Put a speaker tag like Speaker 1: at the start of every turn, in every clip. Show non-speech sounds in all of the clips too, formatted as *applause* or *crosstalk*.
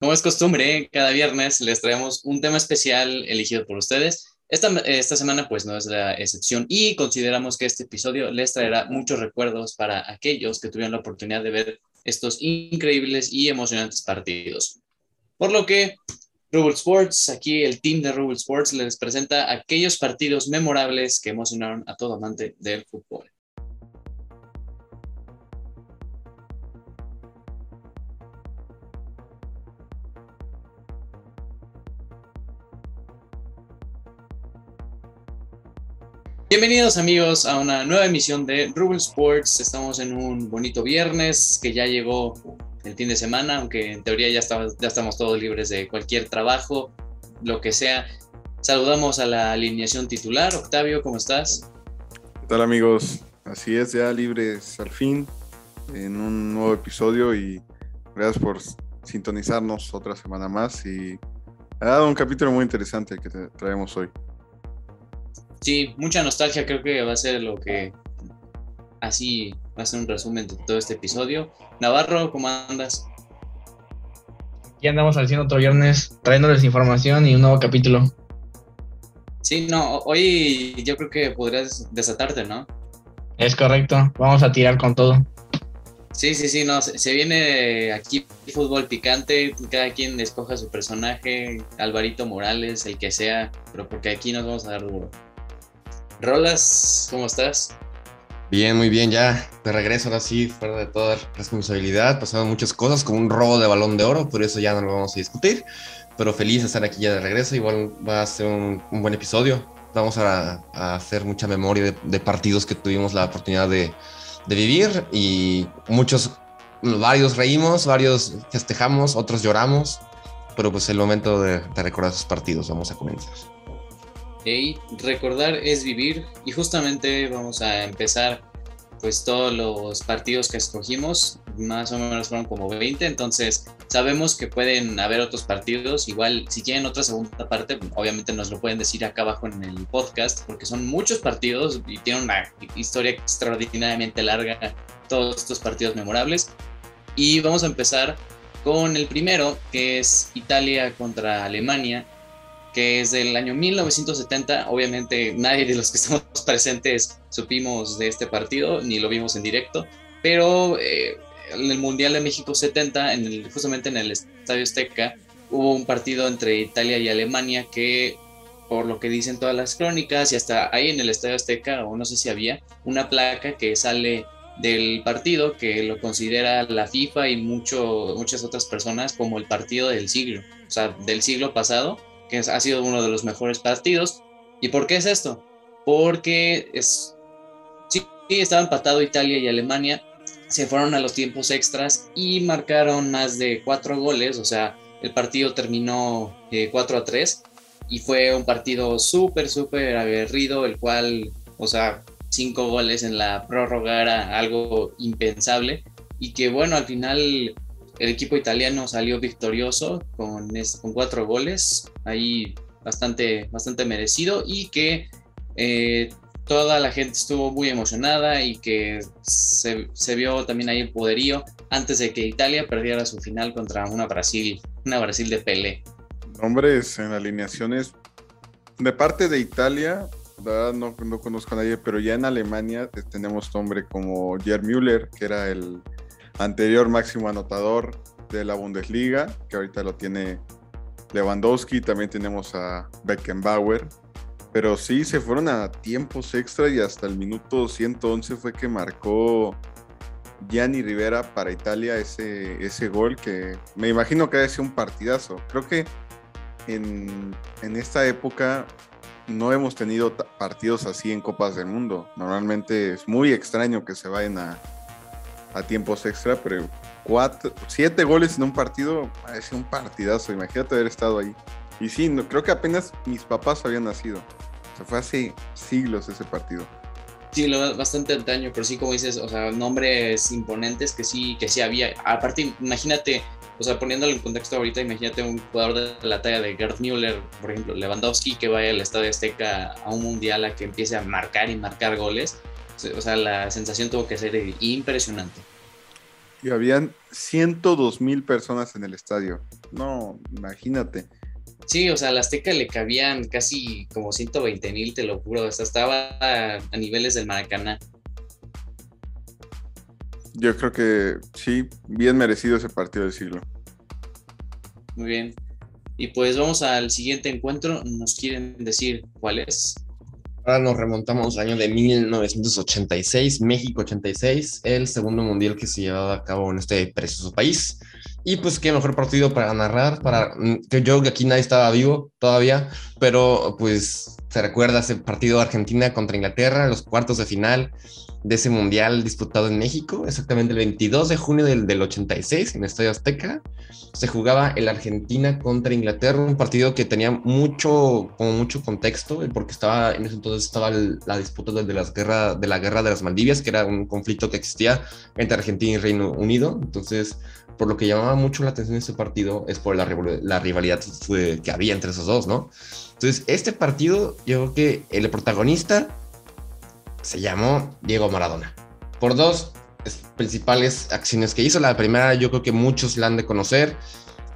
Speaker 1: Como es costumbre, cada viernes les traemos un tema especial elegido por ustedes. Esta, esta semana pues no es la excepción y consideramos que este episodio les traerá muchos recuerdos para aquellos que tuvieron la oportunidad de ver estos increíbles y emocionantes partidos. Por lo que Rubble Sports, aquí el team de Rubble Sports les presenta aquellos partidos memorables que emocionaron a todo amante del fútbol. Bienvenidos amigos a una nueva emisión de Rubble Sports. Estamos en un bonito viernes que ya llegó el fin de semana, aunque en teoría ya, ya estamos todos libres de cualquier trabajo, lo que sea. Saludamos a la alineación titular. Octavio, ¿cómo estás?
Speaker 2: ¿Qué tal amigos? Así es, ya libres al fin en un nuevo episodio y gracias por sintonizarnos otra semana más y ha dado un capítulo muy interesante que traemos hoy.
Speaker 1: Sí, mucha nostalgia creo que va a ser lo que así va a ser un resumen de todo este episodio. Navarro, ¿cómo andas?
Speaker 3: Ya andamos haciendo otro viernes trayéndoles información y un nuevo capítulo.
Speaker 1: Sí, no, hoy yo creo que podrías desatarte, ¿no?
Speaker 3: Es correcto, vamos a tirar con todo.
Speaker 1: Sí, sí, sí, no, se, viene aquí fútbol picante, cada quien escoja su personaje, Alvarito Morales, el que sea, pero porque aquí nos vamos a dar duro. Rolas, ¿cómo estás?
Speaker 4: Bien, muy bien, ya de regreso ahora sí, fuera de toda responsabilidad, pasaron muchas cosas como un robo de balón de oro, por eso ya no lo vamos a discutir, pero feliz de estar aquí ya de regreso, igual va a ser un, buen episodio, vamos a, hacer mucha memoria de, partidos que tuvimos la oportunidad de, vivir y muchos, varios reímos, varios festejamos, otros lloramos, pero pues el momento de recordar esos partidos, vamos a comenzar.
Speaker 1: Y recordar es vivir y justamente vamos a empezar pues todos los partidos que escogimos, más o menos fueron como 20, entonces sabemos que pueden haber otros partidos, igual si quieren otra segunda parte, obviamente nos lo pueden decir acá abajo en el podcast, porque son muchos partidos y tienen una historia extraordinariamente larga, todos estos partidos memorables. Y vamos a empezar con el primero, que es Italia contra Alemania, que es del año 1970. Obviamente nadie de los que *laughs* estamos presentes supimos de este partido, ni lo vimos en directo, pero eh, en el Mundial de México 70, en el, justamente en el Estadio Azteca, hubo un partido entre Italia y Alemania que, por lo que dicen todas las crónicas, y hasta ahí en el Estadio Azteca, o no sé si había, una placa que sale del partido que lo considera la FIFA y mucho, muchas otras personas como el partido del siglo, o sea, del siglo pasado que ha sido uno de los mejores partidos. ¿Y por qué es esto? Porque es, sí, estaba empatado Italia y Alemania, se fueron a los tiempos extras y marcaron más de cuatro goles, o sea, el partido terminó 4 eh, a 3 y fue un partido súper, súper aguerrido, el cual, o sea, cinco goles en la prórroga era algo impensable y que bueno, al final el equipo italiano salió victorioso con, cuatro goles, ahí bastante, merecido y que eh, toda la gente estuvo muy emocionada y que se, vio también ahí el poderío antes de que Italia perdiera su final contra una Brasil, una Brasil de Pelé.
Speaker 2: Nombres en alineaciones de parte de Italia, no, no conozco a nadie, pero ya en Alemania tenemos nombre como Gerd Müller, que era el anterior máximo anotador de la Bundesliga, que ahorita lo tiene Lewandowski, también tenemos a Beckenbauer, pero sí se fueron a tiempos extra y hasta el minuto 111 fue que marcó Gianni Rivera para Italia ese, ese gol que me imagino que ha sido un partidazo. Creo que en, en esta época no hemos tenido partidos así en Copas del Mundo. Normalmente es muy extraño que se vayan a, a tiempos extra, pero cuatro, siete goles en un partido parece un partidazo. Imagínate haber estado ahí. Y sí, no, creo que apenas mis papás habían nacido. O sea, fue hace siglos ese partido.
Speaker 1: Sí, lo, bastante antaño, pero sí, como dices, o sea, nombres imponentes que sí, que sí había. Aparte, imagínate, o sea, poniéndolo en contexto ahorita, imagínate un jugador de la talla de Gerd Müller, por ejemplo, Lewandowski, que vaya al Estadio Azteca a un mundial a que empiece a marcar y marcar goles o sea, la sensación tuvo que ser impresionante.
Speaker 2: Y habían 102 mil personas en el estadio. No, imagínate.
Speaker 1: Sí, o sea, a la Azteca le cabían casi como 120 mil, te lo juro. O sea, estaba a, niveles del Maracaná.
Speaker 2: Yo creo que sí, bien merecido ese partido del siglo.
Speaker 1: Muy bien. Y pues vamos al siguiente encuentro. ¿Nos quieren decir cuál es?
Speaker 4: Ahora nos remontamos al año de 1986, México 86, el segundo mundial que se llevaba a cabo en este precioso país. Y pues qué mejor partido para narrar, para mm, que yo que aquí nadie estaba vivo todavía, pero pues se recuerda ese partido de Argentina contra Inglaterra, los cuartos de final de ese mundial disputado en México, exactamente el 22 de junio del, del 86 en Estadio Azteca. Se jugaba el Argentina contra Inglaterra, un partido que tenía mucho, como mucho contexto, porque estaba en ese entonces estaba la disputa de, las guerra, de la guerra de las Maldivias, que era un conflicto que existía entre Argentina y Reino Unido. Entonces, por lo que llamaba mucho la atención ese partido es por la, la rivalidad que había entre esos dos, ¿no? Entonces, este partido, yo creo que el protagonista se llamó Diego Maradona. Por dos principales acciones que hizo. La primera, yo creo que muchos la han de conocer,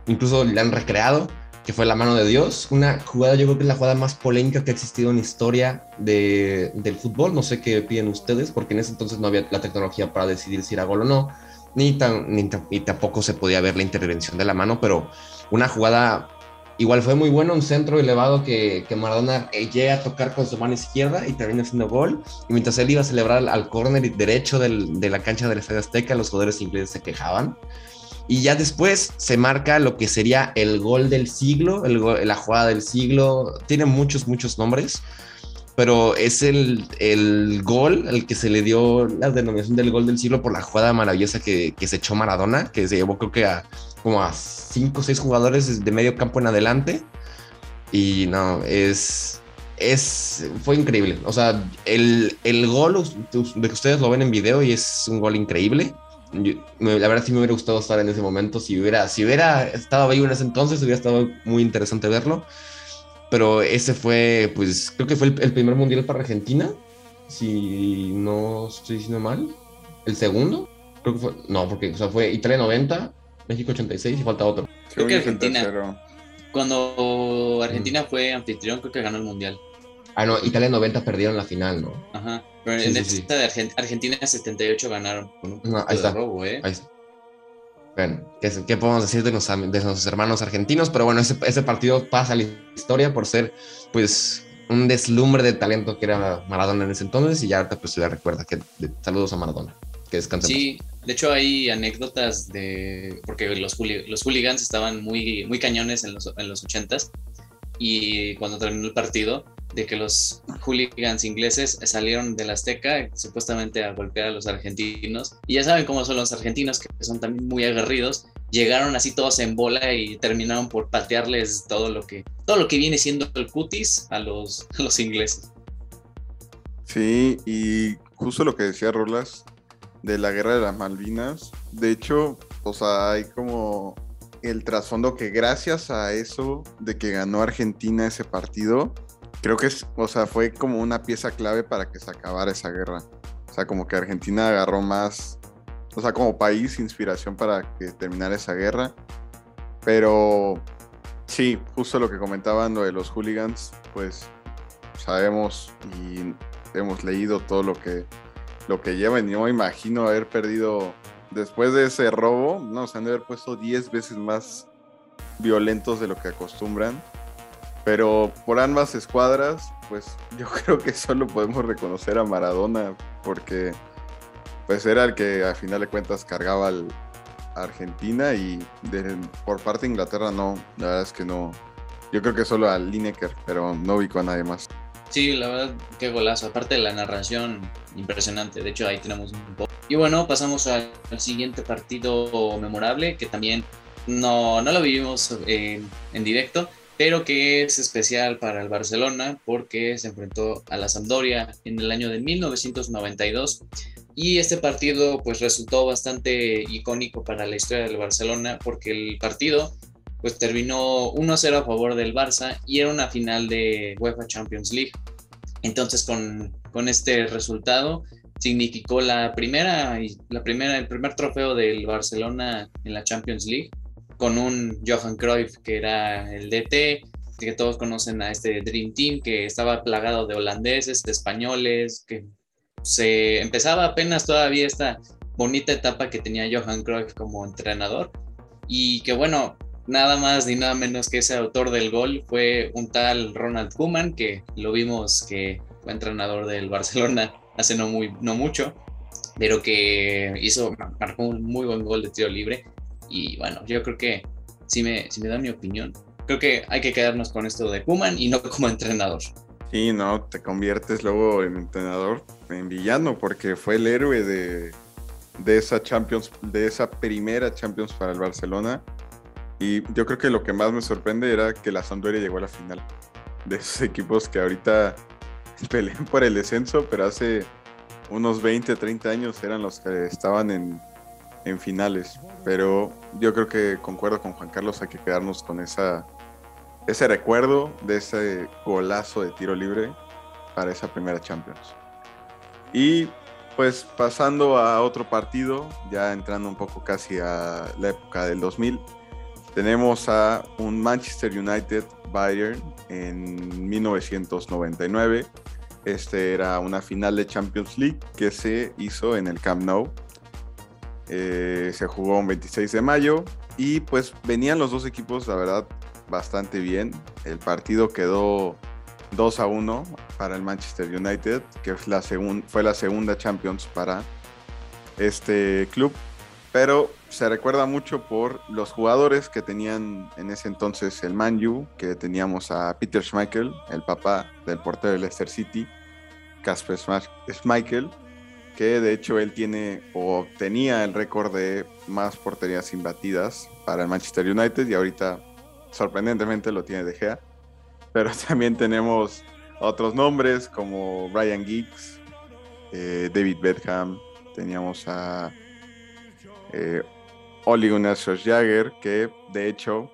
Speaker 4: incluso la han recreado, que fue la mano de Dios. Una jugada, yo creo que es la jugada más polémica que ha existido en historia de, del fútbol. No sé qué piden ustedes, porque en ese entonces no había la tecnología para decidir si era gol o no ni, tan, ni, tampoco se podía ver la intervención de la mano, pero una jugada igual fue muy buena, un centro elevado que, que Maradona llega a tocar con su mano izquierda y termina haciendo gol. Y mientras él iba a celebrar al córner derecho del, de la cancha del Estadio Azteca, los jugadores ingleses se quejaban. Y ya después se marca lo que sería el gol del siglo, el, la jugada del siglo. Tiene muchos, muchos nombres pero es el, el, gol el que se le dio la denominación del gol del siglo por la jugada maravillosa que, que se echó Maradona, que se llevó creo que a como a cinco o seis jugadores de medio campo en adelante. Y no, es, es, fue increíble. O sea, el, el gol de que ustedes lo ven en video y es un gol increíble. la verdad sí me hubiera gustado estar en ese momento. Si hubiera, si hubiera estado ahí en ese entonces, hubiera estado muy interesante verlo pero ese fue, pues, creo que fue el, primer mundial para Argentina, si no estoy diciendo mal. El segundo, creo que fue, no, porque, o sea, fue Italia 90, México 86 y falta otro.
Speaker 1: Creo que Argentina. Cuando Argentina fue anfitrión, creo que ganó el mundial.
Speaker 4: Ah, no, Italia 90 perdieron la final, ¿no?
Speaker 1: Ajá. Pero en esta de Argentina 78 ganaron con un no,
Speaker 4: ahí está. robo, ¿eh? Ahí está. Bueno, ¿qué, podemos decir de, de, nuestros hermanos argentinos? Pero bueno, ese, ese, partido pasa a la historia por ser, pues, un deslumbre de talento que era Maradona en ese entonces y ya ahorita pues se recuerda que saludos a Maradona, que descanse.
Speaker 1: Sí, de hecho hay anécdotas de, porque los, los hooligans estaban muy, muy cañones en los, en los 80s y cuando terminó el partido, de que los hooligans ingleses salieron de la Azteca supuestamente a golpear a los argentinos. Y ya saben cómo son los argentinos, que son también muy aguerridos. Llegaron así todos en bola y terminaron por patearles todo lo que, todo lo que viene siendo el cutis a los, los ingleses.
Speaker 2: Sí, y justo lo que decía Rolas de la guerra de las Malvinas. De hecho, o sea, hay como el trasfondo que gracias a eso de que ganó Argentina ese partido, creo que es, o sea, fue como una pieza clave para que se acabara esa guerra. O sea, como que Argentina agarró más, o sea, como país, inspiración para que terminara esa guerra. Pero sí, justo lo que comentaban lo de los hooligans, pues sabemos y hemos leído todo lo que, lo que llevan. Yo me imagino haber perdido, después de ese robo, no, se han de haber puesto 10 veces más violentos de lo que acostumbran. Pero por ambas escuadras, pues *laughs* yo creo que solo podemos reconocer a Maradona porque pues era el que a final de cuentas cargaba al Argentina y por parte de Inglaterra no, la verdad es que no. Yo creo que solo a Lineker, pero no ubico a nadie más.
Speaker 1: Sí, la verdad, qué golazo. Aparte de la narración, impresionante. De hecho, ahí tenemos un poco. Y bueno, pasamos al, siguiente partido memorable, que también no, no lo vivimos eh, en directo, pero que es especial para el Barcelona porque se enfrentó a la Sampdoria en el año de 1992 y este partido pues resultó bastante icónico para la historia del Barcelona porque el partido pues terminó 1-0 a favor del Barça y era una final de UEFA Champions League. Entonces con, con este resultado significó la primera, la primera, el primer trofeo del Barcelona en la Champions League con un Johan Cruyff que era el DT, que todos conocen a este Dream Team que estaba plagado de holandeses, de españoles, que se empezaba apenas todavía esta bonita etapa que tenía Johan Cruyff como entrenador y que bueno, nada más ni nada menos que ese autor del gol fue un tal Ronald Koeman que lo vimos que fue entrenador del Barcelona hace no, muy, no mucho, pero que hizo, marcó un muy buen gol de tiro libre y bueno, yo creo que si me, si me da mi opinión, creo que hay que quedarnos con esto de Kuman y no como entrenador.
Speaker 2: Sí, no, te conviertes luego en entrenador, en villano, porque fue el héroe de, de esa Champions, de esa primera Champions para el Barcelona. Y yo creo que lo que más me sorprende era que la Sampdoria llegó a la final. De esos equipos que ahorita *laughs* pelean por el descenso, pero hace unos 20, 30 años eran los que estaban en, en finales. Pero yo creo que concuerdo con Juan Carlos, hay que quedarnos con esa ese recuerdo de ese golazo de tiro libre para esa primera Champions. Y pues pasando a otro partido, ya entrando un poco casi a la época del 2000, tenemos a un Manchester United Bayern en 1999. Este era una final de Champions League que se hizo en el Camp Nou. Eh, se jugó un 26 de mayo y pues venían los dos equipos, la verdad, bastante bien. El partido quedó 2 a 1 para el Manchester United, que la fue la segunda Champions para este club. Pero se recuerda mucho por los jugadores que tenían en ese entonces el Man U, que teníamos a Peter Schmeichel, el papá del portero de Leicester City, Casper Schmeichel, que de hecho él tiene o tenía el récord de más porterías imbatidas para el Manchester United y ahorita sorprendentemente lo tiene De Gea. Pero *laughs* también tenemos otros nombres como Ryan Giggs, eh, David Bedham, teníamos a eh, Oli Gunnar Jagger, que de hecho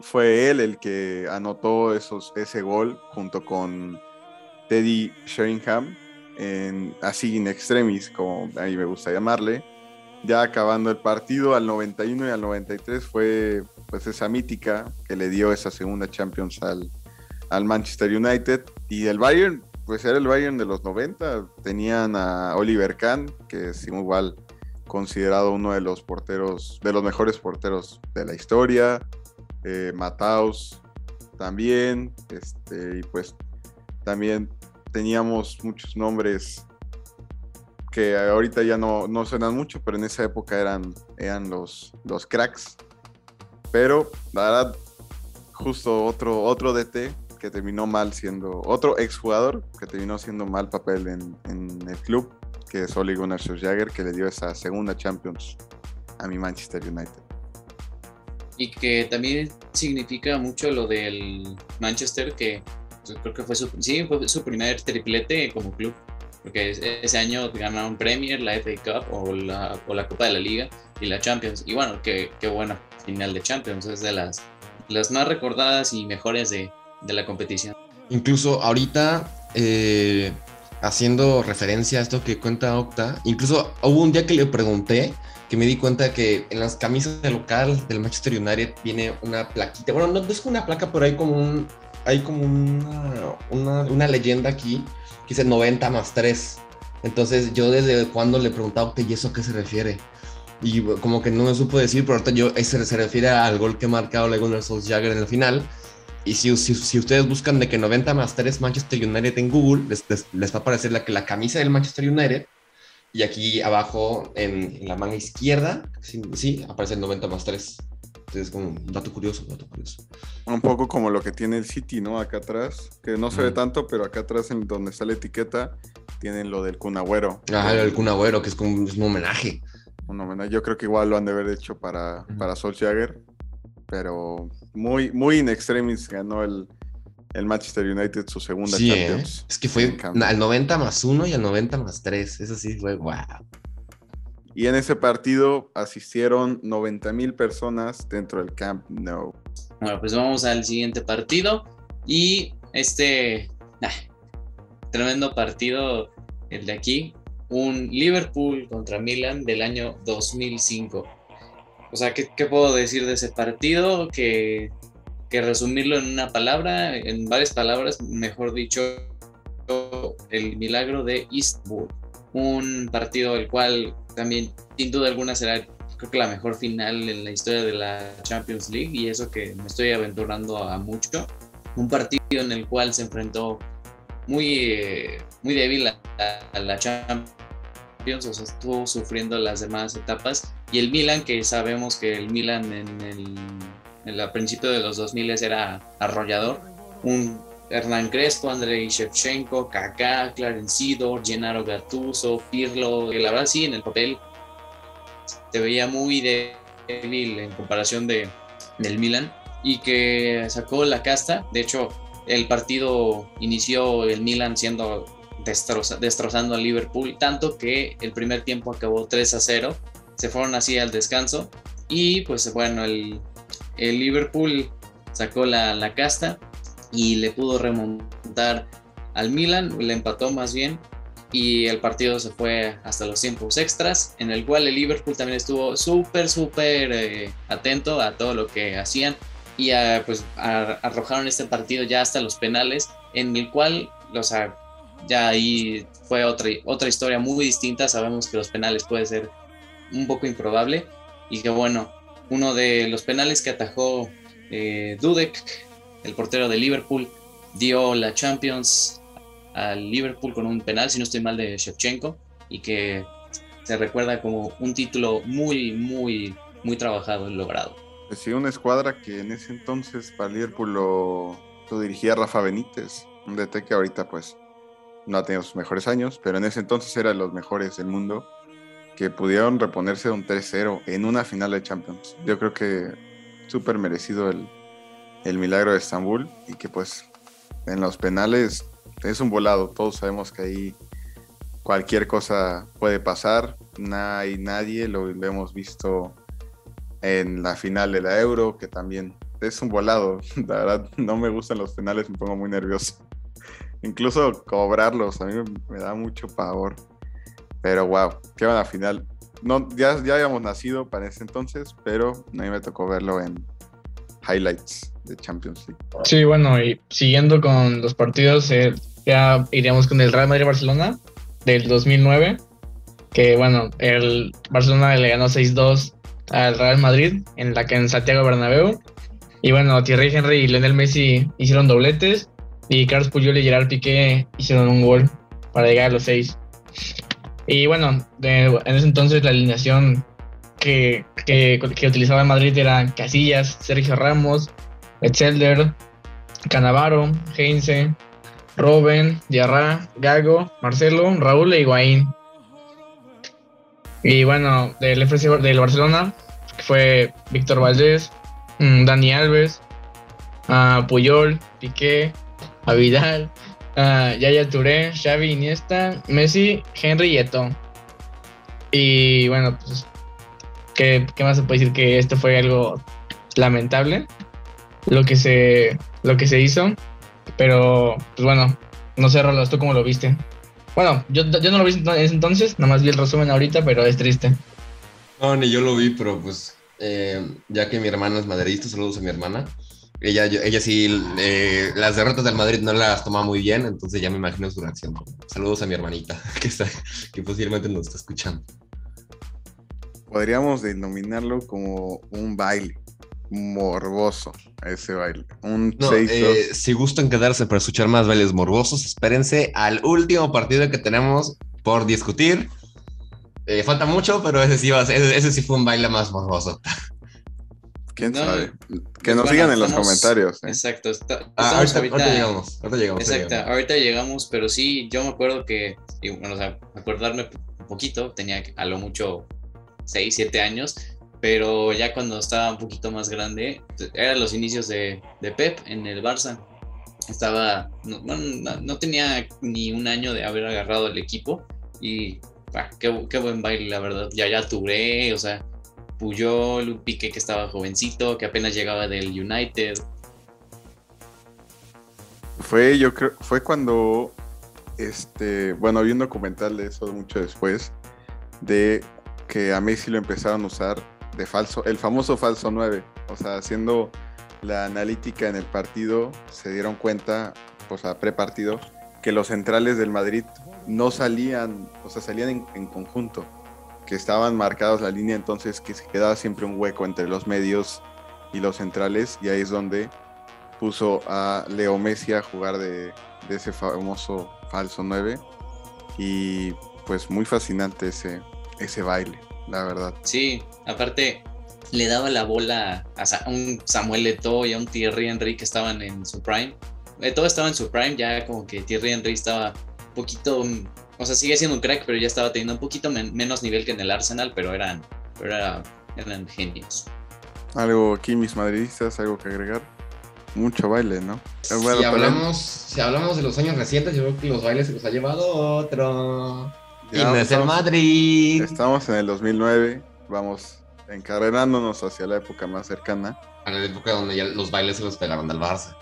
Speaker 2: fue él el que anotó ese gol junto con Teddy Sheringham, en, así in extremis, como a mí me gusta llamarle. Ya acabando el partido al 91 y al 93 fue pues esa mítica que le dio esa segunda Champions al, al Manchester United. Y el Bayern, pues era el Bayern de los 90. Tenían a Oliver Kahn, que es igual considerado uno de los porteros, de los mejores porteros de la historia. Eh, también. Este, y pues también teníamos muchos nombres que ahorita ya no, no suenan mucho, pero en esa época eran, eran los, los cracks. Pero, la verdad, justo otro, otro DT que terminó mal siendo, otro exjugador que terminó siendo mal papel en, el club, que es Ole Gunnar Solskjaer, que le dio esa segunda Champions a mi Manchester United.
Speaker 1: Y que también significa mucho lo del Manchester, que pues, creo que fue su, sí, fue su primer triplete como club, porque ese año ganaron Premier, la FA Cup o la, o la Copa de la Liga y la Champions. Y bueno, qué, qué buena final de Champions, es de las, las más recordadas y mejores de, de la competición.
Speaker 4: Incluso ahorita, eh, haciendo referencia a esto que cuenta Octa, incluso hubo un día que le pregunté que me di cuenta que en las camisas del local del Manchester United viene una plaquita, bueno, no, es una placa, pero hay como un, hay como una, una, una leyenda aquí que dice 90 más 3. Entonces yo desde cuando le preguntaba, ¿y eso a qué se refiere? y como que no me supo decir, pero ahorita yo, ese se refiere al gol que ha marcado Gunnar Solskjaer en el final. Y si, si, si, ustedes buscan de que 90 más 3 Manchester United en Google, les, les, va a aparecer la, la camisa del Manchester United. Y aquí abajo, en, la manga izquierda, sí, sí, aparece el 90 más 3. Entonces, como un dato curioso, dato curioso.
Speaker 2: Un poco como lo que tiene el City, ¿no? Acá atrás, que no se ve tanto, pero acá atrás, en donde está la etiqueta, tienen lo del Cunagüero.
Speaker 4: Ah, el Cunagüero, que es como un homenaje.
Speaker 2: Yo creo que igual lo han de haber hecho para, para Solskjaer, pero muy, muy in extremis ganó el, el Manchester United su segunda
Speaker 4: sí, ¿eh? Champions. Es que fue al 90 más 1 y al 90 más 3. Eso sí fue wow.
Speaker 2: Y en ese partido asistieron 90 mil personas dentro del Camp Nou.
Speaker 1: Bueno, pues vamos al siguiente partido. Y este tremendo partido, el de aquí, un Liverpool contra Milan del año 2005. O sea, ¿qué, qué puedo decir de ese partido? Que, que, resumirlo en una palabra, en varias palabras, mejor dicho, el milagro de Eastwood. Un partido el cual también, sin duda alguna, será creo que la mejor final en la historia de la Champions League y eso que me estoy aventurando a mucho. Un partido en el cual se enfrentó muy, eh, muy débil a, la Champions, o sea, estuvo sufriendo las demás etapas. Y el Milan, que sabemos que el Milan en el, en el principio de los 2000 era arrollador. Un Hernán Crespo, Andrei Shevchenko, Kaká, Clarence Sidor, Gennaro Gattuso, Pirlo, que la verdad sí, en el papel te veía muy débil en comparación de, del Milan y que sacó la casta. De hecho, el partido inició el Milan siendo destroza, destrozando al Liverpool, tanto que el primer tiempo acabó 3 a 0. Se fueron así al descanso y pues bueno, el, el Liverpool sacó la, la casta y le pudo remontar al Milan, le empató más bien y el partido se fue hasta los tiempos extras, en el cual el Liverpool también estuvo súper, súper eh, atento a todo lo que hacían y a, pues arrojaron este partido ya hasta los penales, en el cual, sea, ya ahí fue otra, otra historia muy distinta, sabemos que los penales puede ser un poco improbable y que bueno, uno de los penales que atajó eh, Dudek, el portero de Liverpool, dio la Champions al Liverpool con un penal, si no estoy mal, de Shevchenko, y que se recuerda como un título muy, muy, muy trabajado y logrado.
Speaker 2: Pues sí, una escuadra que en ese entonces para Liverpool lo, lo dirigía Rafa Benítez, un DT que ahorita pues no ha tenido sus mejores años, pero en ese entonces era de los mejores del mundo, que pudieron reponerse de un 3-0 en una final de Champions. Yo creo que súper merecido el, el milagro de Estambul y que pues en los penales es un volado, todos sabemos que ahí cualquier cosa puede pasar, no hay nadie, lo hemos visto en la final de la Euro, que también es un volado, *laughs* la verdad no me gustan los penales, me pongo muy nervioso. Incluso cobrarlos, a mí me, da mucho pavor. Pero wow, qué buena final. No, ya, ya habíamos nacido para ese entonces, pero a mí me tocó verlo en highlights de Champions League.
Speaker 3: Sí, bueno, y siguiendo con los partidos, eh, ya iríamos con el Real Madrid-Barcelona del 2009, que bueno, el Barcelona le ganó 6-2 al Real Madrid en la que en Santiago Bernabéu. Y bueno, Thierry Henry y Lionel Messi hicieron dobletes y Carlos Puyol y Gerard Piqué hicieron un gol para llegar a los seis. Y bueno, en ese entonces la alineación que, que, utilizaba Madrid eran Casillas, Sergio Ramos, Etzelder, Canavaro, Heinze, Robin, Diarra, Gago, Marcelo, Raúl e Higuaín. Y bueno, del FC del Barcelona fue Víctor Valdés, mm, Dani Alves, uh, Puyol, Piqué, Avidal, uh, Yaya Touré, Xavi Iniesta, Messi, Henry y Eto. Y bueno, pues, ¿qué, ¿qué, más se puede decir? Que esto fue algo lamentable, lo que se, lo que se hizo. Pero, pues bueno, no sé, Rolas, ¿tú cómo lo viste? Bueno, yo, no lo vi en ese entonces, nada más vi el resumen ahorita, pero es triste.
Speaker 4: No, ni yo lo vi, pero pues, eh, ya que mi hermana es madridista, saludos a mi hermana. Ella, ella sí, eh, las derrotas del Madrid no las toma muy bien, entonces ya me imagino su reacción. Saludos a mi hermanita, *laughs* que, está, que posiblemente nos está escuchando.
Speaker 2: Podríamos denominarlo como un baile morboso ese baile. Un
Speaker 4: no, eh, si gustan quedarse para escuchar más bailes morbosos, espérense al último partido que tenemos por discutir. Eh, falta mucho, pero ese sí, va ese, ese, sí fue un baile más morboso. *laughs*
Speaker 2: ¿Quién no, sabe? Que nos bueno, sigan en los comentarios.
Speaker 1: ¿eh? Exacto. Está,
Speaker 4: ah, ahorita, ahorita, ahorita, llegamos. Ahorita llegamos.
Speaker 1: Exacto. Ahorita, ahorita llegamos, pero sí, yo me acuerdo que, y, bueno, o sea, acordarme un poquito, tenía a lo mucho 6, 7 años pero ya cuando estaba un poquito más grande, eran los inicios de, de Pep en el Barça. Estaba, no, no, no, tenía ni un año de haber agarrado el equipo y bah, qué, qué, buen baile, la verdad. Ya ya Touré, o sea, Puyol, Piqué que estaba jovencito, que apenas llegaba del United.
Speaker 2: Fue, yo creo, fue cuando este, bueno, vi un documental de eso mucho después, de que a Messi lo empezaron a usar de falso, el famoso falso 9, o sea, haciendo la analítica en el partido, se dieron cuenta, pues a prepartido, que los centrales del Madrid no salían, o sea, salían en conjunto, que estaban marcados la línea, entonces que se quedaba siempre un hueco entre los medios y los centrales, y ahí es donde puso a Leo Messi a jugar de, ese famoso falso 9, y pues muy fascinante ese, ese baile, la verdad.
Speaker 1: Sí, aparte le daba la bola a un Samuel Eto'o y a un Thierry Henry que estaban en su prime. Eto'o estaba en su prime, ya como que Thierry Henry estaba un poquito, o sea, sigue siendo un crack, pero ya estaba teniendo un poquito men- menos nivel que en el Arsenal, pero eran, pero era- eran genios.
Speaker 2: Algo aquí, mis madridistas, algo que agregar. Mucho baile, ¿no?
Speaker 4: Si, hablamos, si hablamos de los años recientes, yo creo que los bailes se los ha llevado otro. Y
Speaker 2: Ya
Speaker 4: no es el Madrid.
Speaker 2: Estamos en el 2009, vamos encarrerándonos hacia la época más cercana.
Speaker 4: A la época donde ya los bailes se los pegaron del Barça.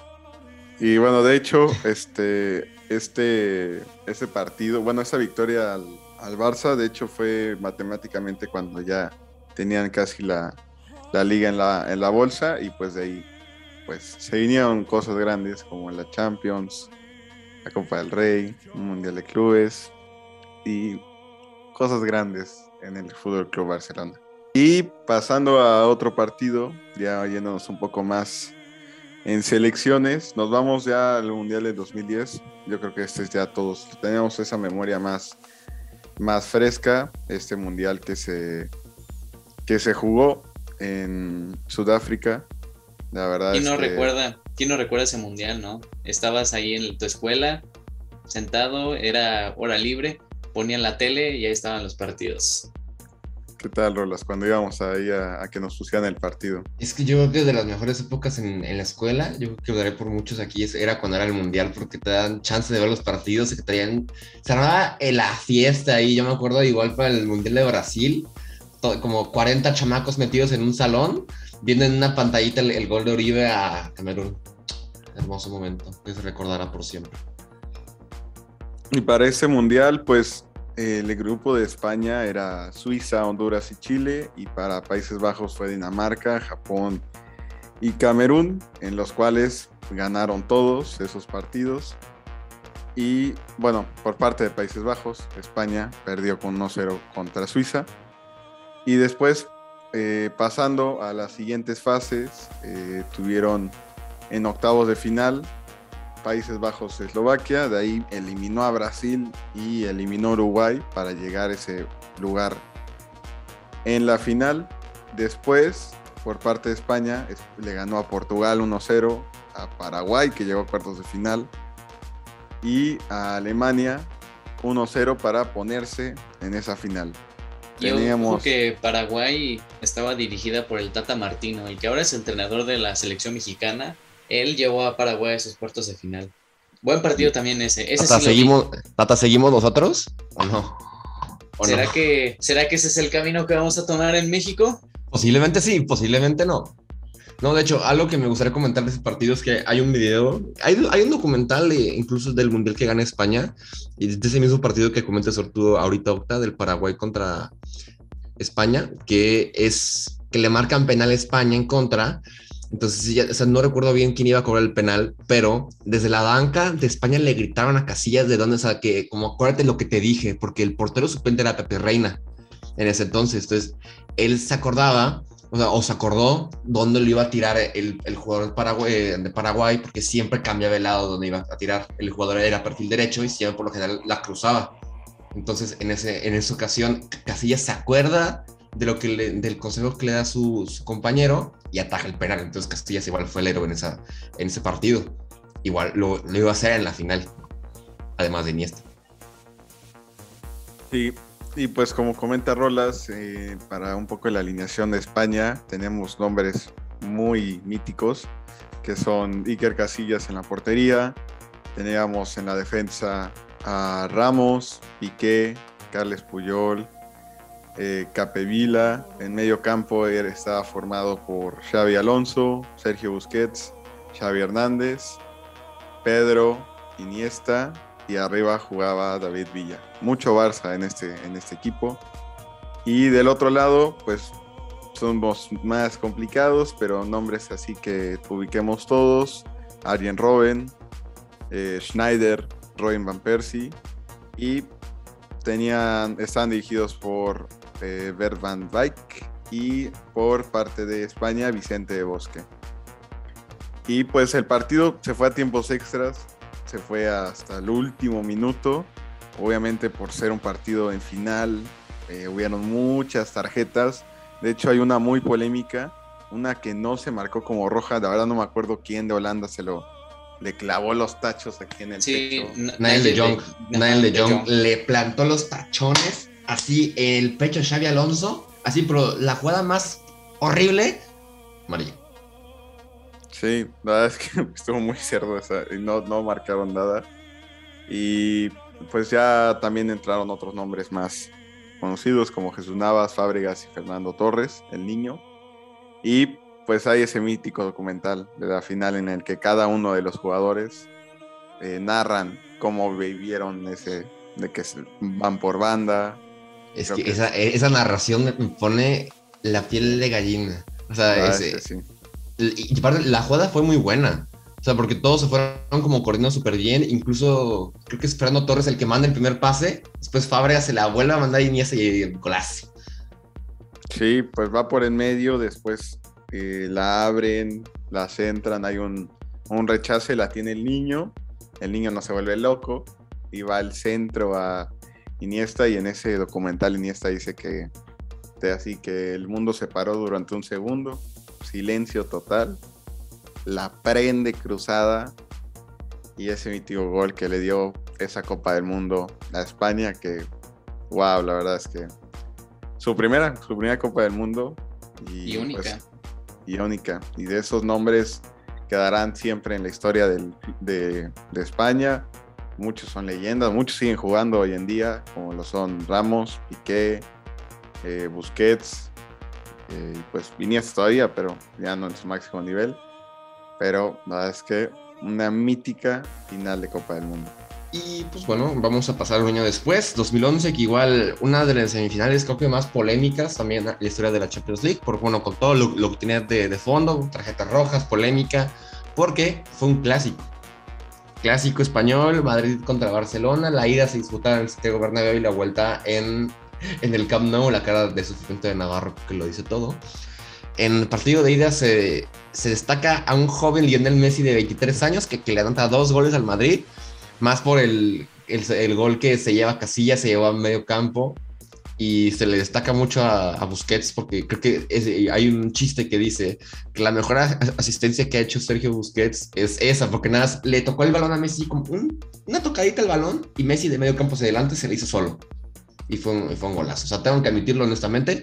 Speaker 2: Y bueno, de hecho, este, este, este partido, bueno, esa victoria al, al Barça, de hecho fue matemáticamente cuando ya tenían casi la, la liga en la, en la bolsa y pues de ahí pues se vinieron cosas grandes como la Champions, la Copa del Rey, un Mundial de Clubes y cosas grandes en el Fútbol Club Barcelona. Y pasando a otro partido, ya yéndonos un poco más en selecciones, nos vamos ya al Mundial de 2010. Yo creo que este es ya todos, tenemos esa memoria más, más fresca, este Mundial que se, que se jugó en Sudáfrica. La verdad
Speaker 1: ¿Quién
Speaker 2: es
Speaker 1: no
Speaker 2: que-
Speaker 1: recuerda? ¿Quién no recuerda ese mundial, no? Estabas ahí en tu escuela, sentado, era hora libre, ponían la tele y ahí estaban los partidos.
Speaker 2: ¿Qué tal, Rolas? Cuando íbamos ahí a, a que nos pusieran el partido.
Speaker 4: Es que yo creo que de las mejores épocas en, en la escuela, yo creo que hablaré por muchos aquí, era cuando era el mundial, porque te dan chance de ver los partidos, que traían, se armaba la fiesta ahí, yo me acuerdo igual para el mundial de Brasil, como 40 chamacos metidos en un salón, viendo en una pantallita el, el gol de Uribe a Camerún. Hermoso momento, que se recordará por siempre.
Speaker 2: Y para ese mundial, pues el grupo de España era Suiza, Honduras y Chile, y para Países Bajos fue Dinamarca, Japón y Camerún, en los cuales ganaron todos esos partidos. Y bueno, por parte de Países Bajos, España perdió con 1-0 contra Suiza. Y después, eh, pasando a las siguientes fases, eh, tuvieron en octavos de final Países Bajos, Eslovaquia, de ahí eliminó a Brasil y eliminó a Uruguay para llegar a ese lugar en la final. Después, por parte de España, es- le ganó a Portugal 1-0, a Paraguay, que llegó a cuartos de final, y a Alemania 1-0 para ponerse en esa final.
Speaker 1: Yo
Speaker 2: Teníamos-
Speaker 1: creo que Paraguay estaba dirigida por el Tata Martino, el que ahora es entrenador de la selección mexicana. Él llevó a Paraguay a esos cuartos de final. Buen partido también ese. ese
Speaker 4: Tata,
Speaker 1: sí.
Speaker 4: ¿seguimos, Tata, ¿seguimos nosotros? ¿O no? ¿O
Speaker 1: ¿Será,
Speaker 4: no?
Speaker 1: que, ¿Será que ese es el camino que vamos a tomar en México?
Speaker 4: Posiblemente sí, posiblemente no. No, de hecho, algo que me gustaría comentar de ese partido es que hay un video, hay, hay un documental de- incluso del Mundial que gana España, y de ese mismo partido que comenta Sortudo ahorita, Octa, del Paraguay contra España, que es que le marcan penal a España en contra. Entonces, no recuerdo bien quién iba a cobrar el penal, pero desde la banca de España le gritaron a Casillas de dónde, o sea, que como acuérdate lo que te dije, porque el portero suplente era Pepe Reina en ese entonces. Entonces, él se acordaba, o sea, o se acordó dónde lo iba a tirar el, jugador de Paraguay, de Paraguay, porque siempre cambiaba el lado donde iba a tirar. El jugador era perfil derecho y siempre por lo general la cruzaba. Entonces, en, ese, en esa ocasión, Casillas se acuerda de lo que le- del consejo que le da su, su compañero y ataja el penal. Entonces, Casillas igual fue el héroe en, esa, en ese partido. Igual lo, lo iba a hacer en la final, además de Iniesta.
Speaker 2: Sí, y pues como comenta Rolas, eh, para un poco la alineación de España, tenemos nombres muy míticos, que son Iker Casillas en la portería, teníamos en la defensa a Ramos, Piqué, Carles Puyol, eh, Capevila, en medio campo estaba formado por Xavi Alonso, Sergio Busquets, Xavi Hernández, Pedro, Iniesta y arriba jugaba David Villa. Mucho Barça en este, en este equipo. Y del otro lado, pues somos más complicados, pero nombres así que ubiquemos todos. Arjen Robben, eh, Schneider, Robin Van Persie y tenían, están dirigidos por eh, Bert van Dijk y por parte de España Vicente de Bosque. Y pues el partido se fue a tiempos extras, se fue hasta el último minuto, obviamente por ser un partido en final, eh, hubieron muchas tarjetas, de hecho hay una muy polémica, una que no se marcó como roja, la verdad no me acuerdo quién de Holanda se lo le clavó los tachos aquí en el
Speaker 1: Sí,
Speaker 2: pecho.
Speaker 4: Nael de Jong, Nael de Jong. le plantó los tachones así el pecho a Xavi Alonso, así, pero la jugada más horrible, amarillo.
Speaker 2: Sí, la verdad es que *laughs* estuvo muy cerdo esa y no, no marcaron nada. Y pues ya también entraron otros nombres más conocidos como Jesús Navas, Fábregas y Fernando Torres, el niño. Y pues hay ese mítico documental de la final en el que cada uno de los jugadores eh, narran cómo vivieron ese, de que van por banda.
Speaker 4: Es que
Speaker 2: que-
Speaker 4: esa, esa narración me pone la piel de gallina. O sea,
Speaker 2: verdad
Speaker 4: ese-
Speaker 2: es que sí.
Speaker 4: y aparte, la jugada fue muy buena. O sea, porque todos se fueron como corriendo súper bien. Incluso creo que es Fernando Torres el que manda el primer pase. Después Fábregas se la vuelve a mandar y Iniesta y golazo.
Speaker 2: Sí, pues va por en medio, después eh, la abren, la centran, hay un, un rechace, la tiene el niño, el niño no se vuelve loco y va al centro a Iniesta y en ese documental Iniesta dice que así que el mundo se paró durante un segundo, silencio total, la prende cruzada y ese mítico gol que le dio esa Copa del Mundo a España que wow, la verdad es que su primera, su primera Copa del Mundo. Y,
Speaker 1: Y única.
Speaker 2: pues, y única. Y de esos nombres quedarán siempre en la historia del- de, de España. Muchos son leyendas, muchos siguen jugando hoy en día, como lo son Ramos, Piqué, eh, Busquets, eh, pues Iniesta todavía, pero ya no en su máximo nivel. Pero la verdad es que una mítica final de Copa del Mundo.
Speaker 4: Y pues bueno, vamos a pasar un año después, 2011, que igual una de las semifinales creo que más polémicas también la historia de la Champions League, por bueno, con todo lo, lo que tenía de, de fondo, tarjetas rojas, polémica, porque fue un clásico. Clásico español, Madrid contra Barcelona, la ida se disputaba en el Santiago Bernabéu y la vuelta en, en el Camp Nou, la cara de sufrimiento de Navarro que lo dice todo. En el partido de ida se, se destaca a un joven Lionel Messi de 23 años que, le anota dos goles al Madrid, más por el, el, el gol que se lleva a Casillas, se llevó a medio campo y se le destaca mucho a, a Busquets porque creo que es- hay un chiste que dice que la mejor asistencia que ha hecho Sergio Busquets es esa, porque nada, le tocó el balón a Messi como un- una tocadita al balón y Messi de medio campo hacia adelante se le hizo solo. Y fue un, fue un golazo. O sea, tengo que admitirlo honestamente.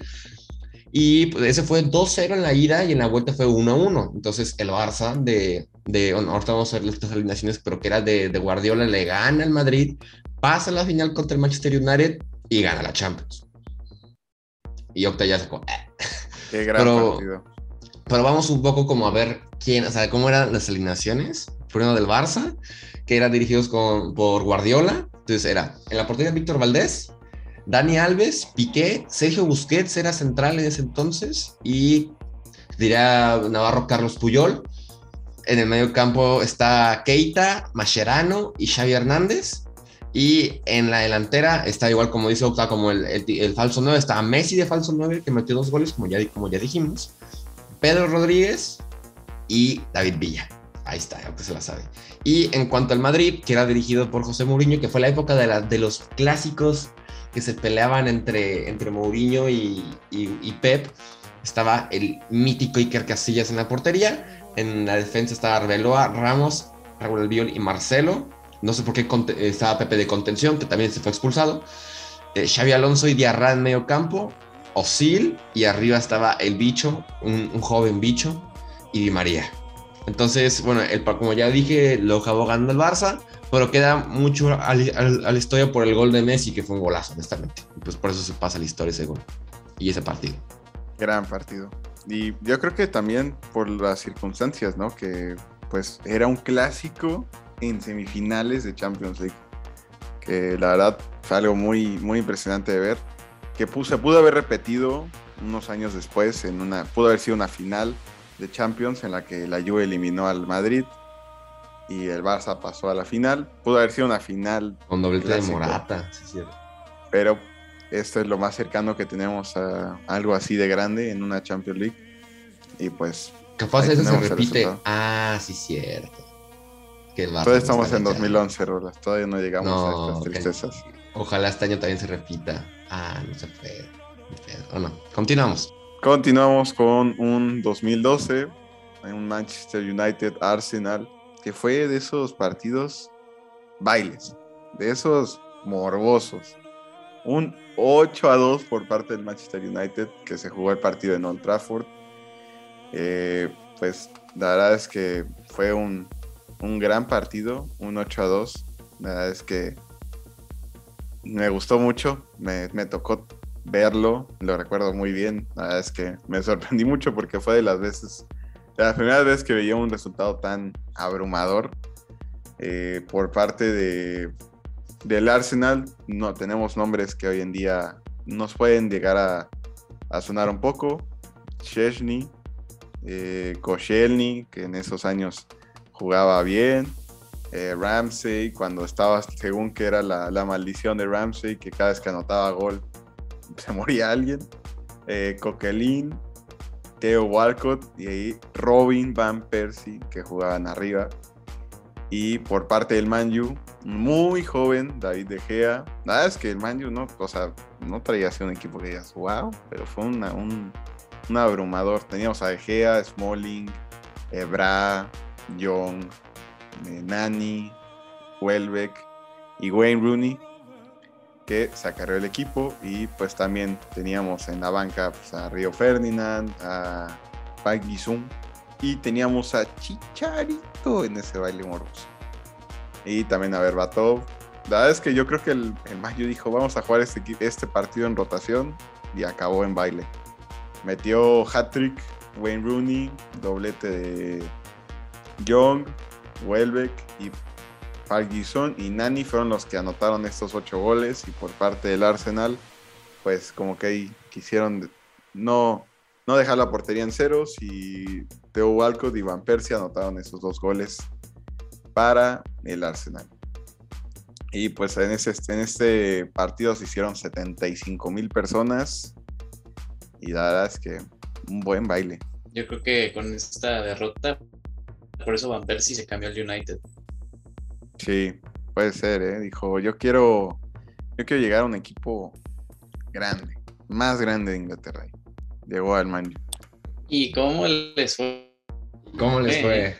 Speaker 4: Y pues, ese fue 2-0 en la ida y en la vuelta fue 1-1. Entonces el Barça de, de bueno, ahorita vamos a ver estas alineaciones, pero que era de, de Guardiola, le gana al Madrid, pasa la final contra el Manchester United y gana la Champions. Y Octa ya sacó. "Eh".
Speaker 2: Qué gran
Speaker 4: Pero-
Speaker 2: partido.
Speaker 4: Pero vamos un poco como a ver quién, o sea, cómo eran las alineaciones. Primero del Barça, que eran dirigidos con, por Guardiola. Entonces era en la portería Víctor Valdés, Dani Alves, Piqué, Sergio Busquets era central en ese entonces y diría Navarro Carlos Puyol. En el medio campo está Keita, Mascherano y Xavi Hernández. Y en la delantera está igual como dice Octa, como el, el- el falso 9, está Messi de falso 9 que metió dos goles, como ya, como ya dijimos. Pedro Rodríguez y David Villa. Ahí está, aunque se la sabe. Y en cuanto al Madrid, que era dirigido por José Mourinho, que fue la época de, la- de los clásicos que se peleaban entre, entre Mourinho y, y- y Pep, estaba el mítico Iker Casillas en la portería. En la defensa estaba Arbeloa, Ramos, Raúl Albiol y Marcelo. No sé por qué estaba Pepe de contención, que también se fue expulsado. Eh, Xavi Alonso y Diarra en medio campo. Osil y arriba estaba el bicho, un, joven bicho, y Di María. Entonces, bueno, el, como ya dije, lo acabó ganando el Barça, pero queda mucho al- a la historia por el gol de Messi, que fue un golazo, honestamente. Pues por eso se pasa la historia ese gol y ese partido.
Speaker 2: Gran partido. Y yo creo que también por las circunstancias, ¿no? Que pues era un clásico en semifinales de Champions League. que la verdad fue algo muy, muy impresionante de ver, que se pudo haber repetido unos años después, en una, pudo haber sido una final de Champions en la que la Juve eliminó al Madrid y el Barça pasó a la final. Pudo haber sido una final.
Speaker 4: Con doblete de Morata, sí, cierto.
Speaker 2: Pero esto es lo más cercano que tenemos a algo así de grande en una Champions League. Y pues.
Speaker 4: Capaz eso se repite. Ah, sí, cierto.
Speaker 2: Todavía estamos en 2011, Rolas. Todavía no llegamos a estas tristezas.
Speaker 4: Ojalá este año también se repita. Ah, no se puede. O no. Continuamos.
Speaker 2: Continuamos con un 2012. Un Manchester United Arsenal. Que fue de esos partidos bailes. De esos morbosos. Un 8 a 2 por parte del Manchester United. Que se jugó el partido en Old Trafford. Eh, pues la verdad es que fue un, un gran partido, un 8 a 2. La verdad es que me gustó mucho, me, me, tocó verlo, lo recuerdo muy bien. La verdad es que me sorprendí *laughs* mucho porque fue de las veces, la primera vez que veía un resultado tan abrumador eh, por parte de, del Arsenal. No tenemos nombres que hoy en día nos pueden llegar a, a sonar un poco. Chesney, eh, que en esos años jugaba bien, eh, Ramsey, cuando estaba, según que era la, maldición de Ramsey, que cada vez que anotaba gol *laughs* se moría alguien, eh, Coquelin, Theo Walcott y ahí Robin Van Persie, que jugaban arriba. Y por parte del Manju, muy joven, David De Gea. Nada, es que el Manju no, o no traía así un equipo que digas, wow, pero fue un, un abrumador. Teníamos a Gea, Smalling, Ebra, Young, eh, Nani, Welbeck y Wayne Rooney que sacaron el equipo y pues también teníamos en la banca pues, a Río Ferdinand, a Pike y teníamos a Chicharito en ese baile morboso. Y también a Berbatov. La verdad es que yo creo que el, el Mayo dijo vamos a jugar este, este partido en rotación y acabó en baile. Metió hat-trick Wayne Rooney, doblete de Young, Welbeck y y Nani fueron los que anotaron estos ocho goles y por parte del Arsenal, pues como que quisieron no, no dejar la portería en ceros y Theo Walcott y Van Persie anotaron esos dos goles para el Arsenal. Y pues en, ese, en este partido se hicieron 75 mil personas y la verdad es que un buen baile.
Speaker 1: Yo creo que con esta derrota, por eso Van Persie se cambió al United.
Speaker 2: Sí, puede ser, ¿eh? Dijo, yo quiero, yo quiero llegar a un equipo grande, más grande de Inglaterra. Llegó al Man
Speaker 1: ¿Y cómo les fue?
Speaker 4: ¿Cómo les fue?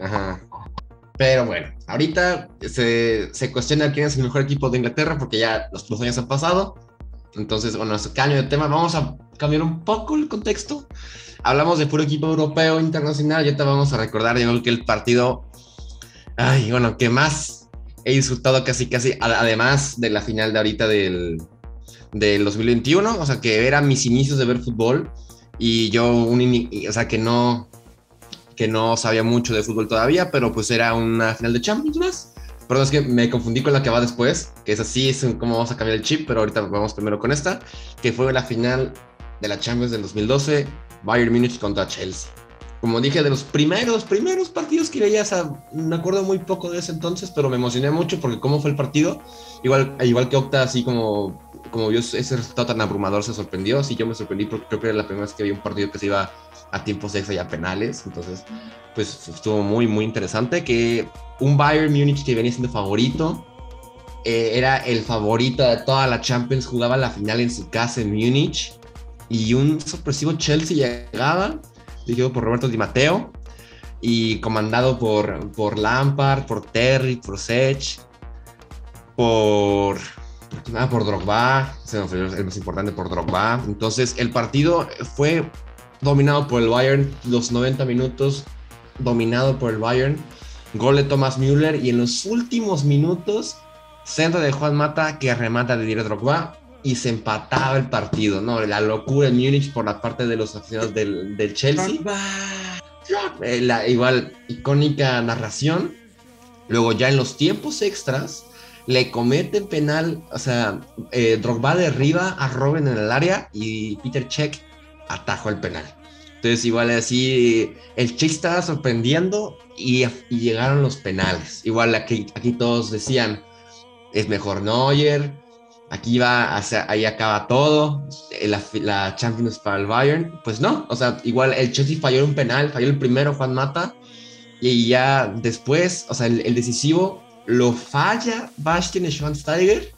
Speaker 4: Ajá. Pero bueno, ahorita se, se, cuestiona quién es el mejor equipo de Inglaterra porque ya los, los años han pasado. Entonces, bueno, cambio de tema. Vamos a cambiar un poco el contexto. Hablamos de puro equipo europeo internacional. Ya te vamos a recordar, digo, que el partido, ay, bueno, que más he disfrutado casi, casi, además de la final de ahorita del, del 2021. O sea, que eran mis inicios de ver fútbol y yo, un, o sea, que no, que no sabía mucho de fútbol todavía, pero pues era una final de Champions más. Perdón, es que me confundí con la que va después, que es así, es como vamos a cambiar el chip, pero ahorita vamos primero con esta, que fue la final de la Champions del 2012, Bayern Munich contra Chelsea. Como dije, de los primeros, primeros partidos que veía, me acuerdo muy poco de ese entonces, pero me emocioné mucho porque cómo fue el partido, igual, igual que Octa, así como, como vio ese resultado tan abrumador, se sorprendió, sí, yo me sorprendí porque creo que era la primera vez que había un partido que se iba a tiempos extra y a penales, entonces, pues estuvo muy, muy interesante, que un Bayern Múnich que venía siendo favorito, eh, era el favorito de toda la Champions, jugaba la final en su casa en Múnich y un sorpresivo Chelsea llegaba, dirigido por Roberto Di Matteo y comandado por, por Lampard, por Terry, por Sech, por, por, por Drogba, el más importante por Drogba. Entonces el partido fue dominado por el Bayern los 90 minutos, dominado por el Bayern Gol de Thomas Müller y en los últimos minutos, centro de Juan Mata que remata de Didier Drogba y se empataba el partido, ¿no? La locura en Múnich por la parte de los aficionados del, del Chelsea. Eh, la igual icónica narración. Luego ya en los tiempos extras, le comete penal, o sea, eh, Drogba derriba a Robin en el área y Peter Check atajó el penal. Entonces, igual así, el Chelsea estaba sorprendiendo y, llegaron los penales. Igual aquí, aquí todos decían, es mejor Neuer, aquí va, ahí acaba todo, eh, la, Champions para el Bayern. Pues no, o sea, igual el Chelsea falló un penal, falló el primero Juan Mata, y ya después, o sea, el, decisivo lo falla Bastian Schweinsteiger,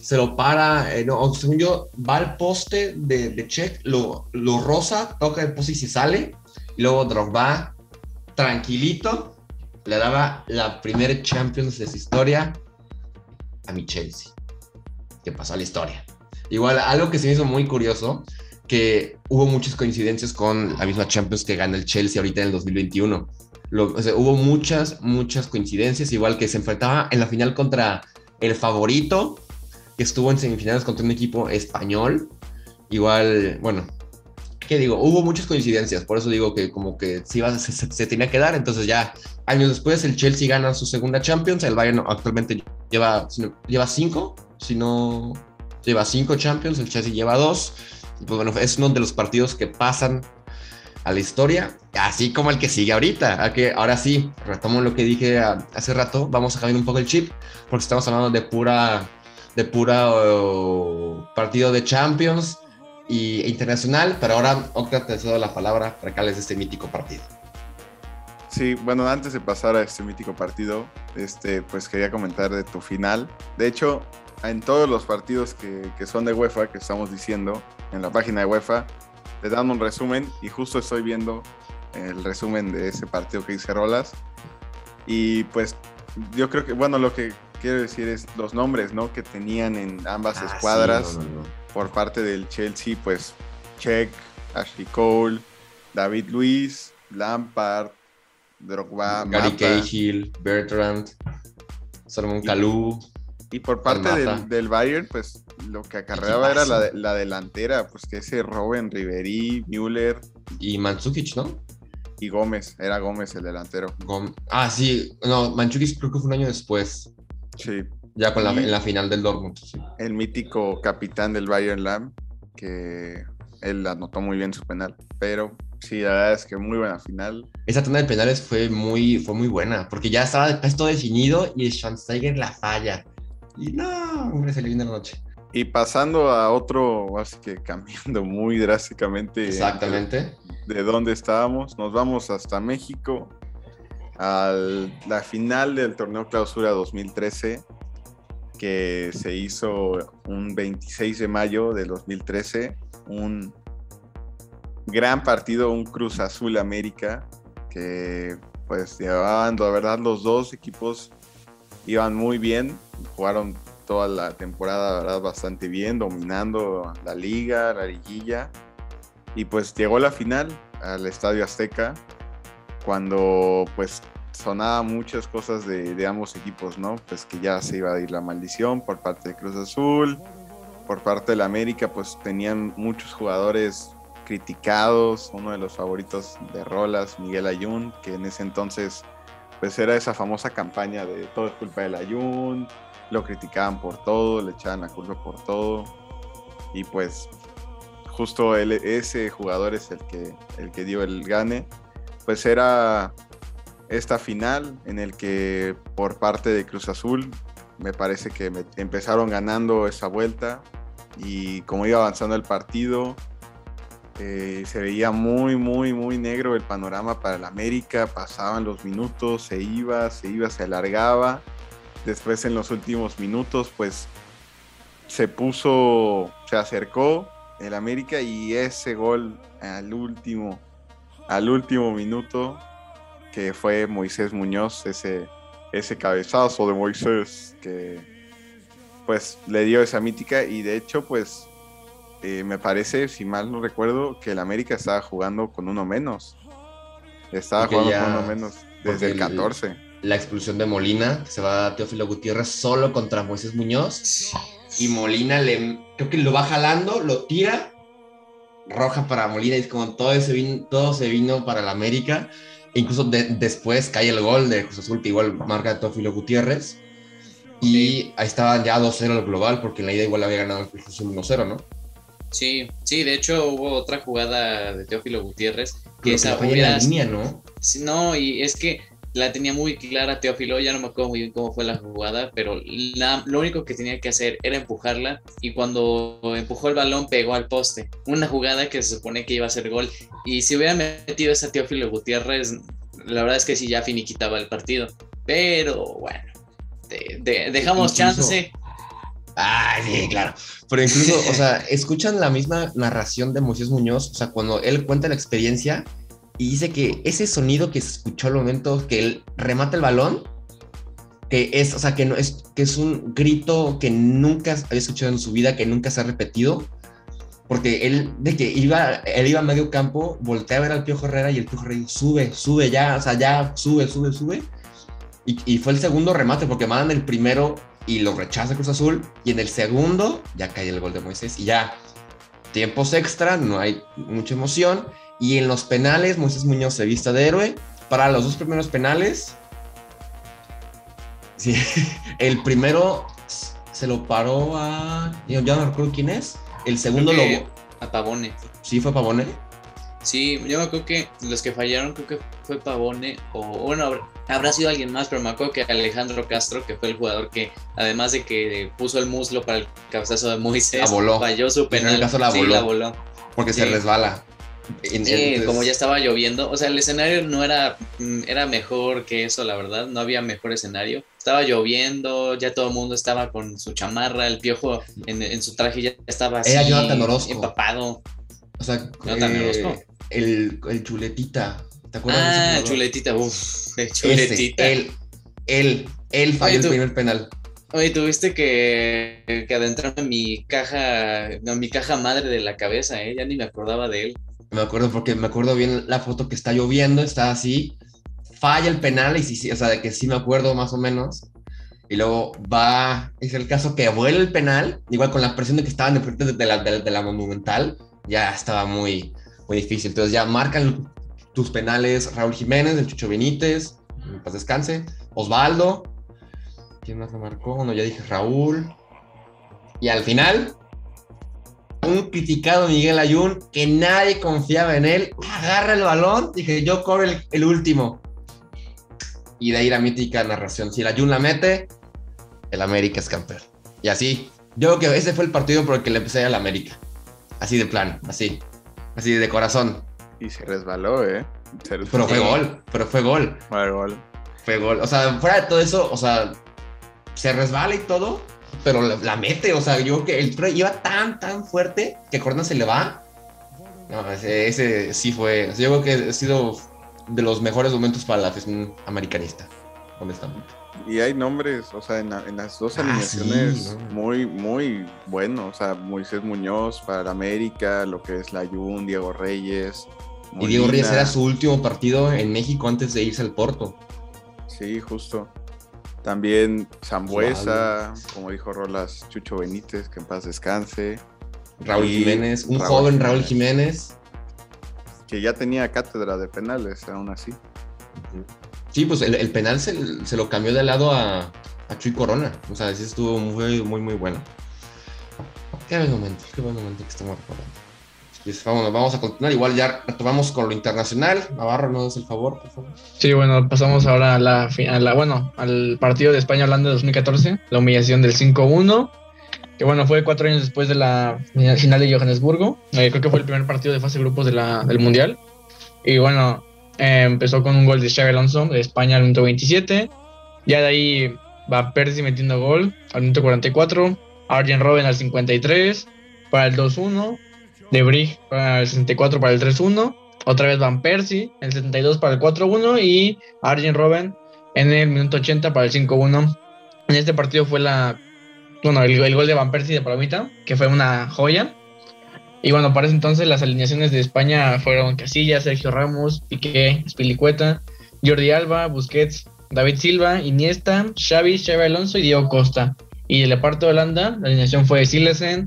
Speaker 4: se lo para, eh, no, según yo, va al poste de, de Check, lo, lo rosa, toca el poste y se sale, y luego Drogba, tranquilito, le daba la primera Champions de su historia a mi Chelsea, que pasó a la historia. Igual, algo que se me hizo muy curioso, que hubo muchas coincidencias con la misma Champions que gana el Chelsea ahorita en el 2021. hubo muchas, muchas coincidencias, igual que se enfrentaba en la final contra el favorito, que estuvo en semifinales contra un equipo español. Igual, bueno, ¿qué digo? Hubo muchas coincidencias, por eso digo que como que se, iba, se, tenía que dar, entonces ya años después el Chelsea gana su segunda Champions, el Bayern actualmente lleva, lleva cinco, si no, lleva cinco Champions, el Chelsea lleva dos, pues bueno, es uno de los partidos que pasan a la historia, así como el que sigue ahorita. A que ahora sí, retomo lo que dije hace rato, vamos a cambiar un poco el chip, porque estamos hablando de pura, de pura partido de Champions y, e internacional, pero ahora Octa te cedo la palabra para que hables de este mítico partido.
Speaker 2: Sí, bueno, antes de pasar a este mítico partido, este, pues quería comentar de tu final. De hecho, en todos los partidos que, que son de UEFA, que estamos diciendo, en la página de UEFA, te dan un resumen y justo estoy viendo el resumen de ese partido que hice Rolas. Y pues yo creo que, bueno, lo que quiero decir es los nombres, ¿no? Que tenían en ambas ah, escuadras por parte del Chelsea, pues Check, Ashley Cole, David Luis, Lampard, Drogba,
Speaker 4: Gary Cahill, Bertrand, Salomón Kalou.
Speaker 2: Y por parte del, Bayern, pues lo que acarreaba era la, la, delantera, pues que ese Robin, Ribery, Müller.
Speaker 4: Y Mandzukic, ¿no?
Speaker 2: Y Gómez, era Gómez el delantero.
Speaker 4: Ah, sí, no, Mandzukic creo que fue un año después.
Speaker 2: Sí.
Speaker 4: Ya con la, en la final del Dortmund.
Speaker 2: El mítico capitán del Bayern Lam, que él anotó muy bien su penal, pero sí, la verdad es que muy buena final.
Speaker 4: Esa tanda de penales fue muy, fue muy buena, porque ya estaba esto definido y Schwansteiger la falla. Y no, hombre, se le viene la noche.
Speaker 2: Y pasando a otro, así que cambiando *laughs* muy drásticamente.
Speaker 4: Exactamente.
Speaker 2: De dónde estábamos, nos vamos hasta México, a la final del torneo Clausura 2013, que se hizo un 26 de mayo de 2013, un gran partido, un Cruz Azul América, que pues llevaban, la verdad, los dos equipos iban muy bien, jugaron toda la temporada, verdad, bastante bien, dominando la liga, la liguilla, y pues llegó la final al Estadio Azteca, cuando pues sonaba muchas cosas de, ambos equipos, ¿no? Pues que ya se iba a ir la maldición por parte de Cruz Azul, por parte de la América, pues tenían muchos jugadores criticados, uno de los favoritos de Rolas, Miguel Ayun, que en ese entonces pues era esa famosa campaña de todo es culpa del Ayun, lo criticaban por todo, le echaban la culpa por todo. Y pues justo ese jugador es el que, el que dio el gane, pues era esta final en el que por parte de Cruz Azul me parece que empezaron ganando esa vuelta. Y como iba avanzando el partido eh, se veía muy muy muy negro el panorama para el América. Pasaban los minutos se iba se iba se alargaba después en los últimos minutos pues se puso se acercó el América y ese gol al último al último minuto que fue Moisés Muñoz, ese, ese cabezazo de Moisés que pues le dio esa mítica y de hecho pues eh, me parece, si mal no recuerdo, que el América estaba jugando con uno menos. Estaba jugando con uno menos desde el 14.
Speaker 4: La expulsión de Molina, se va a Teófilo Gutiérrez solo contra Moisés Muñoz. Y Molina le, creo que lo va jalando, lo tira, roja para Molina, y es como todo, ese vino, todo se vino para el América incluso después cae el gol de Cruz Azul, que igual marca Teófilo Gutiérrez. Y ahí estaban ya 2-0 el global, porque en la ida igual había ganado el Cruz Azul 1-0, ¿no?
Speaker 1: Sí, sí, de hecho hubo otra jugada de Teófilo Gutiérrez que
Speaker 4: Pero
Speaker 1: esa hubiera-
Speaker 4: la línea, ¿no?
Speaker 1: Sí, No, y es que la tenía muy clara Teófilo, ya no me acuerdo muy bien cómo fue la jugada, pero la- lo único que tenía que hacer era empujarla y cuando empujó el balón pegó al poste. Una jugada que se supone que iba a ser gol. Y si hubiera metido esa Teófilo Gutiérrez, la verdad es que sí ya finiquitaba el partido. Pero bueno, de- de- dejamos
Speaker 4: Incluso-
Speaker 1: chance.
Speaker 4: Ah, sí, claro. Pero incluso, o sea, *laughs* escuchan la misma narración de Moisés Muñoz, o sea, cuando él cuenta la experiencia y dice que ese sonido que se escuchó al momento que él remata el balón, que es, o sea, que no es, que es un grito que nunca había escuchado en su vida, que nunca se ha repetido, porque él, de que iba, él iba a medio campo, voltea a ver al Piojo Herrera y el Piojo Herrera sube, sube ya, o sea, ya, sube, sube, sube. Y, y fue el segundo remate, porque mandan el primero y lo rechaza Cruz Azul, y en el segundo ya cae el gol de Moisés, y ya, tiempos extra, no hay mucha emoción, y en los penales Moisés Muñoz se vista de héroe, para los dos primeros penales, sí, *laughs* el primero se lo paró a, yo ya no recuerdo quién es, el segundo
Speaker 1: que
Speaker 4: lo,
Speaker 1: a Pavone.
Speaker 4: sí fue Pavone,
Speaker 1: Sí, yo me acuerdo que los que fallaron creo que fue Pavone o bueno, habrá- sido alguien más, pero me acuerdo que Alejandro Castro, que fue el jugador que además de que puso el muslo para el cabezazo de Moisés,
Speaker 4: La voló.
Speaker 1: falló su
Speaker 4: en
Speaker 1: penal.
Speaker 4: el caso la
Speaker 1: Sí,
Speaker 4: voló.
Speaker 1: la voló.
Speaker 4: porque se
Speaker 1: Sí.
Speaker 4: resbala.
Speaker 1: Sí, como ya estaba lloviendo, o sea, el escenario no era, mm, era mejor que eso, la verdad, no había mejor escenario. Estaba lloviendo, ya todo el mundo estaba con su chamarra, el piojo en, en su traje ya estaba así,
Speaker 4: Era Jonathan Orozco.
Speaker 1: empapado.
Speaker 4: O sea,
Speaker 1: Jonathan
Speaker 4: eh,
Speaker 1: Orozco.
Speaker 4: el, el chuletita. ¿Te acuerdas de ese
Speaker 1: Ah, chuletita, uff, chuletita.
Speaker 4: él, él, él falló el primer penal.
Speaker 1: Oye, tuviste que, que adentrarme en mi caja, no, mi caja madre de la cabeza, ¿eh? Ya ni me acordaba de él.
Speaker 4: Me acuerdo porque me acuerdo bien la foto que está lloviendo, está así, falla el penal y sí, sí, o sea, de que sí me acuerdo más o menos. Y luego va, es el caso que vuela el penal, igual con la presión de que estaban de frente de la, de, de la Monumental, ya estaba muy, muy difícil. Entonces ya marcan tus penales Raúl Jiménez, el Chucho Benítez, en paz descanse, Osvaldo, ¿quién más lo marcó? No, ya dije Raúl. Y al final, un criticado Miguel Ayun, que nadie confiaba en él, agarra el balón, dije, yo corro el, el último. Y de ahí la mítica narración, si el Ayun la mete, el América es campeón. Y así, yo creo que ese fue el partido por el que le empecé a la América. Así de plan, así, así de corazón.
Speaker 2: Y se resbaló, ¿eh? Se
Speaker 4: Pero fue gol, pero fue gol,
Speaker 2: Fue gol.
Speaker 4: fue gol. O sea, fuera de todo eso, o sea, se resbala y todo, pero la, la mete. O sea, yo creo que el tro iba tan, tan fuerte que Corona se le va. No, ese, ese sí fue. Yo creo que ha sido de los mejores momentos para la afición americanista, honestamente.
Speaker 2: Y hay nombres, o sea, en, la- en las dos
Speaker 4: Ah,
Speaker 2: alineaciones
Speaker 4: sí, no.
Speaker 2: muy, muy buenos. O sea, Moisés Muñoz para América, lo que es la Jun, Diego Reyes.
Speaker 4: Y Diego Reyes era su último partido en México antes de irse al Porto.
Speaker 2: Sí, justo. También Zambuesa, como dijo Rolas, Chucho Benítez, que en paz descanse.
Speaker 4: Raúl
Speaker 2: Y
Speaker 4: Jiménez, un
Speaker 2: Raúl
Speaker 4: joven Raúl
Speaker 2: Jiménez.
Speaker 4: Jiménez.
Speaker 2: Que ya tenía cátedra de penales, aún así.
Speaker 4: Sí, pues el, el penal se, se lo cambió de lado a, a Chuy Corona. O sea, sí estuvo muy, muy, muy bueno. Qué buen momento, qué buen momento que estamos recordando. Pues, vámonos, vamos a continuar. Igual ya retomamos con lo internacional. Navarro, ¿no das el favor, por favor?
Speaker 3: Sí, bueno, pasamos ahora a la, a la- bueno, al partido de España-Holanda de 2014, la humillación del 5-1, que bueno, fue cuatro años después de la final de Johannesburgo, Eh, creo que fue el primer partido de fase grupos del Mundial, y bueno, eh, empezó con un gol de Xabi Alonso de España al minuto 27, ya de ahí va Percy metiendo gol al minuto 44, Arjen Robben al 53 para el 2-1, De Brig para el 64 para el 3-1, otra vez Van Persie, el 72 para el 4-1 y Arjen Robben en el minuto 80 para el 5-1. En este partido fue la, bueno, el, gol de Van Persie de Palomita, que fue una joya. Y bueno, para ese entonces las alineaciones de España fueron Casillas, Sergio Ramos, Piqué, Spilicueta, Jordi Alba, Busquets, David Silva, Iniesta, Xavi, Xavi Alonso y Diego Costa. Y de la parte de Holanda, la alineación fue Silesen,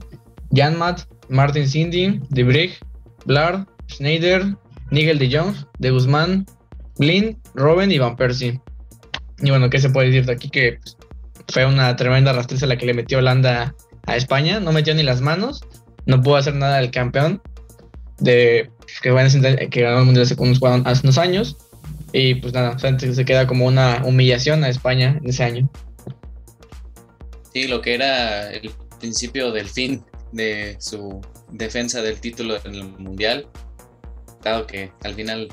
Speaker 3: Janmat, Martin Cindy, De Brig, Blard, Schneider, Nigel de Jong, De Guzmán, Blind, Robin y Van Persie. Y bueno, ¿qué se puede decir de aquí? Que pues, fue una tremenda rastriza la que le metió Holanda a España. No metió ni las manos, no pudo hacer nada del campeón de que, que ganó el Mundial hace unos, hace unos años. Y pues nada, se queda como una humillación a España en ese año.
Speaker 1: Sí, lo que era el principio del fin de su defensa del título en el Mundial. Dado que al final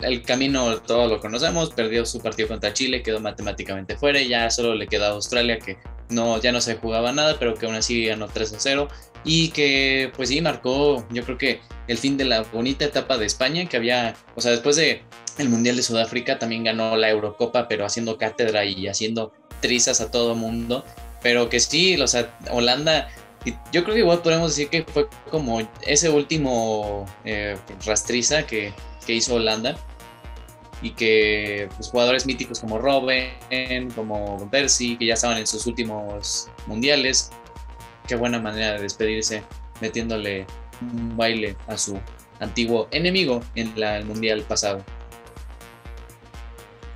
Speaker 1: el camino todos lo conocemos, perdió su partido contra Chile, quedó matemáticamente fuera y ya solo le queda a Australia que no, ya no se jugaba nada, pero que aún así ganó 3 a 0 y que pues sí marcó yo creo que el fin de la bonita etapa de España que había, o sea, después de el Mundial de Sudáfrica también ganó la Eurocopa, pero haciendo cátedra y haciendo trizas a todo mundo, pero que sí, o sea, Holanda yo creo que igual podemos decir que fue como ese último eh, rastriza que, que, hizo Holanda y que pues, jugadores míticos como Robben, como Percy, que ya estaban en sus últimos mundiales, qué buena manera de despedirse metiéndole un baile a su antiguo enemigo en la, el mundial pasado.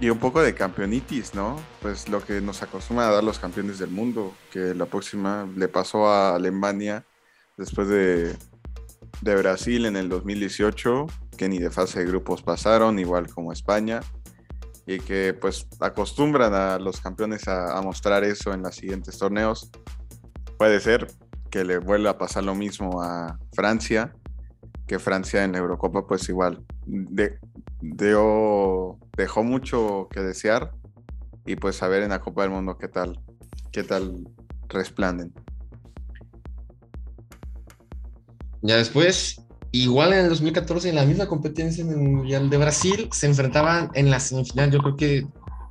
Speaker 2: Y un poco de campeonitis, ¿no? Pues lo que nos acostumbran a dar los campeones del mundo, que la próxima le pasó a Alemania después de, de Brasil en el 2018, que ni de fase de grupos pasaron, igual como España, y que pues acostumbran a los campeones a, a mostrar eso en los siguientes torneos. Puede ser que le vuelva a pasar lo mismo a Francia, que Francia en la Eurocopa pues igual de, dejó mucho que desear y pues a ver en la Copa del Mundo qué tal, qué tal resplanden.
Speaker 4: Ya después, igual en el 2014, en la misma competencia en el Mundial de Brasil, se enfrentaban en la semifinal, yo creo que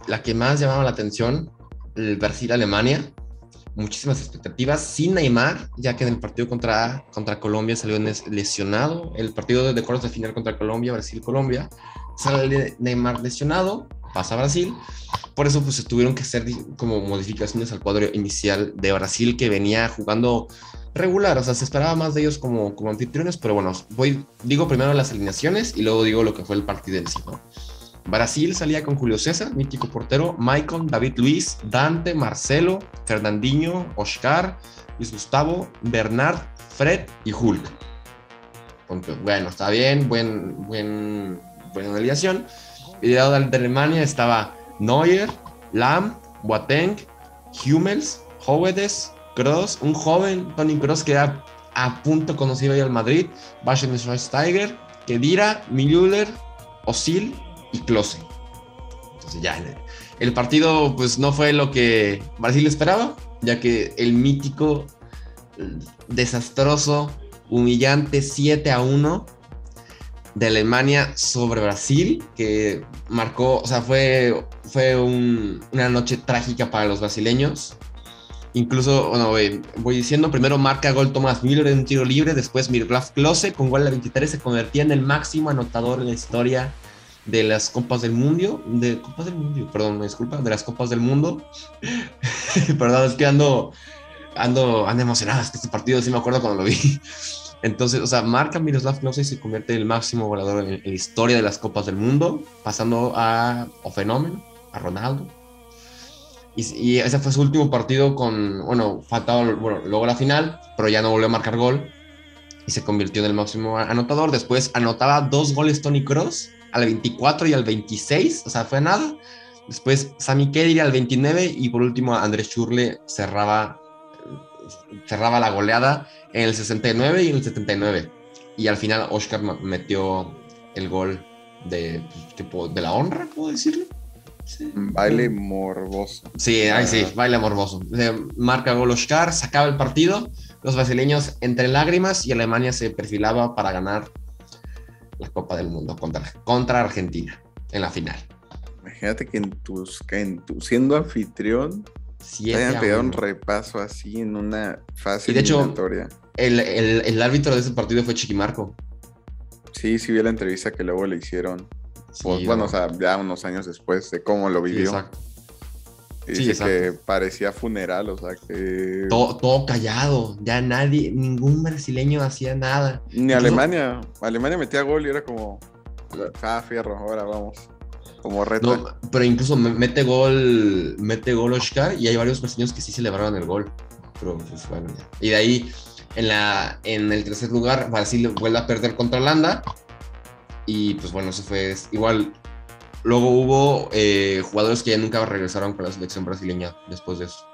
Speaker 4: la que más llamaba la atención, el Brasil-Alemania muchísimas expectativas sin Neymar, ya que en el partido contra, contra Colombia salió lesionado. El partido de cuartos de final contra Colombia, Brasil-Colombia, sale Neymar lesionado, pasa a Brasil. Por eso pues tuvieron que hacer como modificaciones al cuadro inicial de Brasil que venía jugando regular, o sea, se esperaba más de ellos como, como anfitriones, pero bueno, voy, digo primero las alineaciones y luego digo lo que fue el partido en sí. Brasil salía con Julio César, mítico portero, Maicon, David Luis, Dante, Marcelo, Fernandinho, Oscar, Luis Gustavo, Bernard, Fred y Hulk. bueno, está bien, buen, buen, buena alineación. Y de Alemania estaba Neuer, Lam, Boateng, Hummels, Howedes, Cross, un joven Tony Cross que era a punto conocido ahí al Madrid, Bastian Schweinsteiger, Kedira, Müller, Osil y Close. Entonces ya, el partido pues no fue lo que Brasil esperaba, ya que el mítico, desastroso, humillante 7 a 1 de Alemania sobre Brasil, que marcó, o sea, fue, fue una noche trágica para los brasileños. Incluso, bueno, voy diciendo, primero marca gol Thomas Müller en un tiro libre, después Miroslav Klose con gol de 23 se convertía en el máximo anotador en la historia de las Copas del Mundo, de Copas del Mundo, perdón, me disculpa, de las Copas del Mundo. *laughs* perdón, es que ando, ando, ando emocionado, es que este partido sí me acuerdo cuando lo vi. *laughs* Entonces, o sea, marca Miroslav Klose y se convierte en el máximo goleador en, la historia de las Copas del Mundo, pasando a o Fenómeno, a Ronaldo. Y, ese fue su último partido con, bueno, faltaba, bueno, luego la final, pero ya no volvió a marcar gol y se convirtió en el máximo anotador. Después anotaba dos goles Tony Cross al 24 y al 26, o sea, fue nada. Después Sami Khedira al 29 y por último Andrés Churle cerraba, cerraba la goleada en el 69 y en el 79. Y al final Oscar metió el gol de, tipo, de la honra, puedo decirlo.
Speaker 2: Baile morboso.
Speaker 4: Sí, ay, sí, baile morboso. Marca gol Oscar, sacaba el partido. Los brasileños entre lágrimas y Alemania se perfilaba para ganar la Copa del Mundo contra, contra Argentina en la final.
Speaker 2: Imagínate que en tus, en tu, siendo anfitrión, te hayan pegado un repaso así en una fase
Speaker 4: y de hecho, el, el, árbitro de ese partido fue Chiquimarco.
Speaker 2: Sí, sí vi la entrevista que luego le hicieron. pues, bueno, o sea, ya unos años después de cómo lo vivió. exacto. Y dice que parecía funeral, o sea que.
Speaker 4: Todo, callado, ya nadie, ningún brasileño hacía nada.
Speaker 2: Ni Alemania. Alemania metía gol y era como. Ah, fierro, ahora vamos. Como reta.
Speaker 4: No, pero incluso me- mete gol, mete gol Oscar y hay varios brasileños que sí celebraron el gol. Pero pues bueno, ya. Y de ahí, en, la, en el tercer lugar, Brasil vuelve a perder contra Holanda. Y pues bueno, eso fue igual. Luego hubo eh, jugadores que ya nunca regresaron con la selección brasileña después de eso.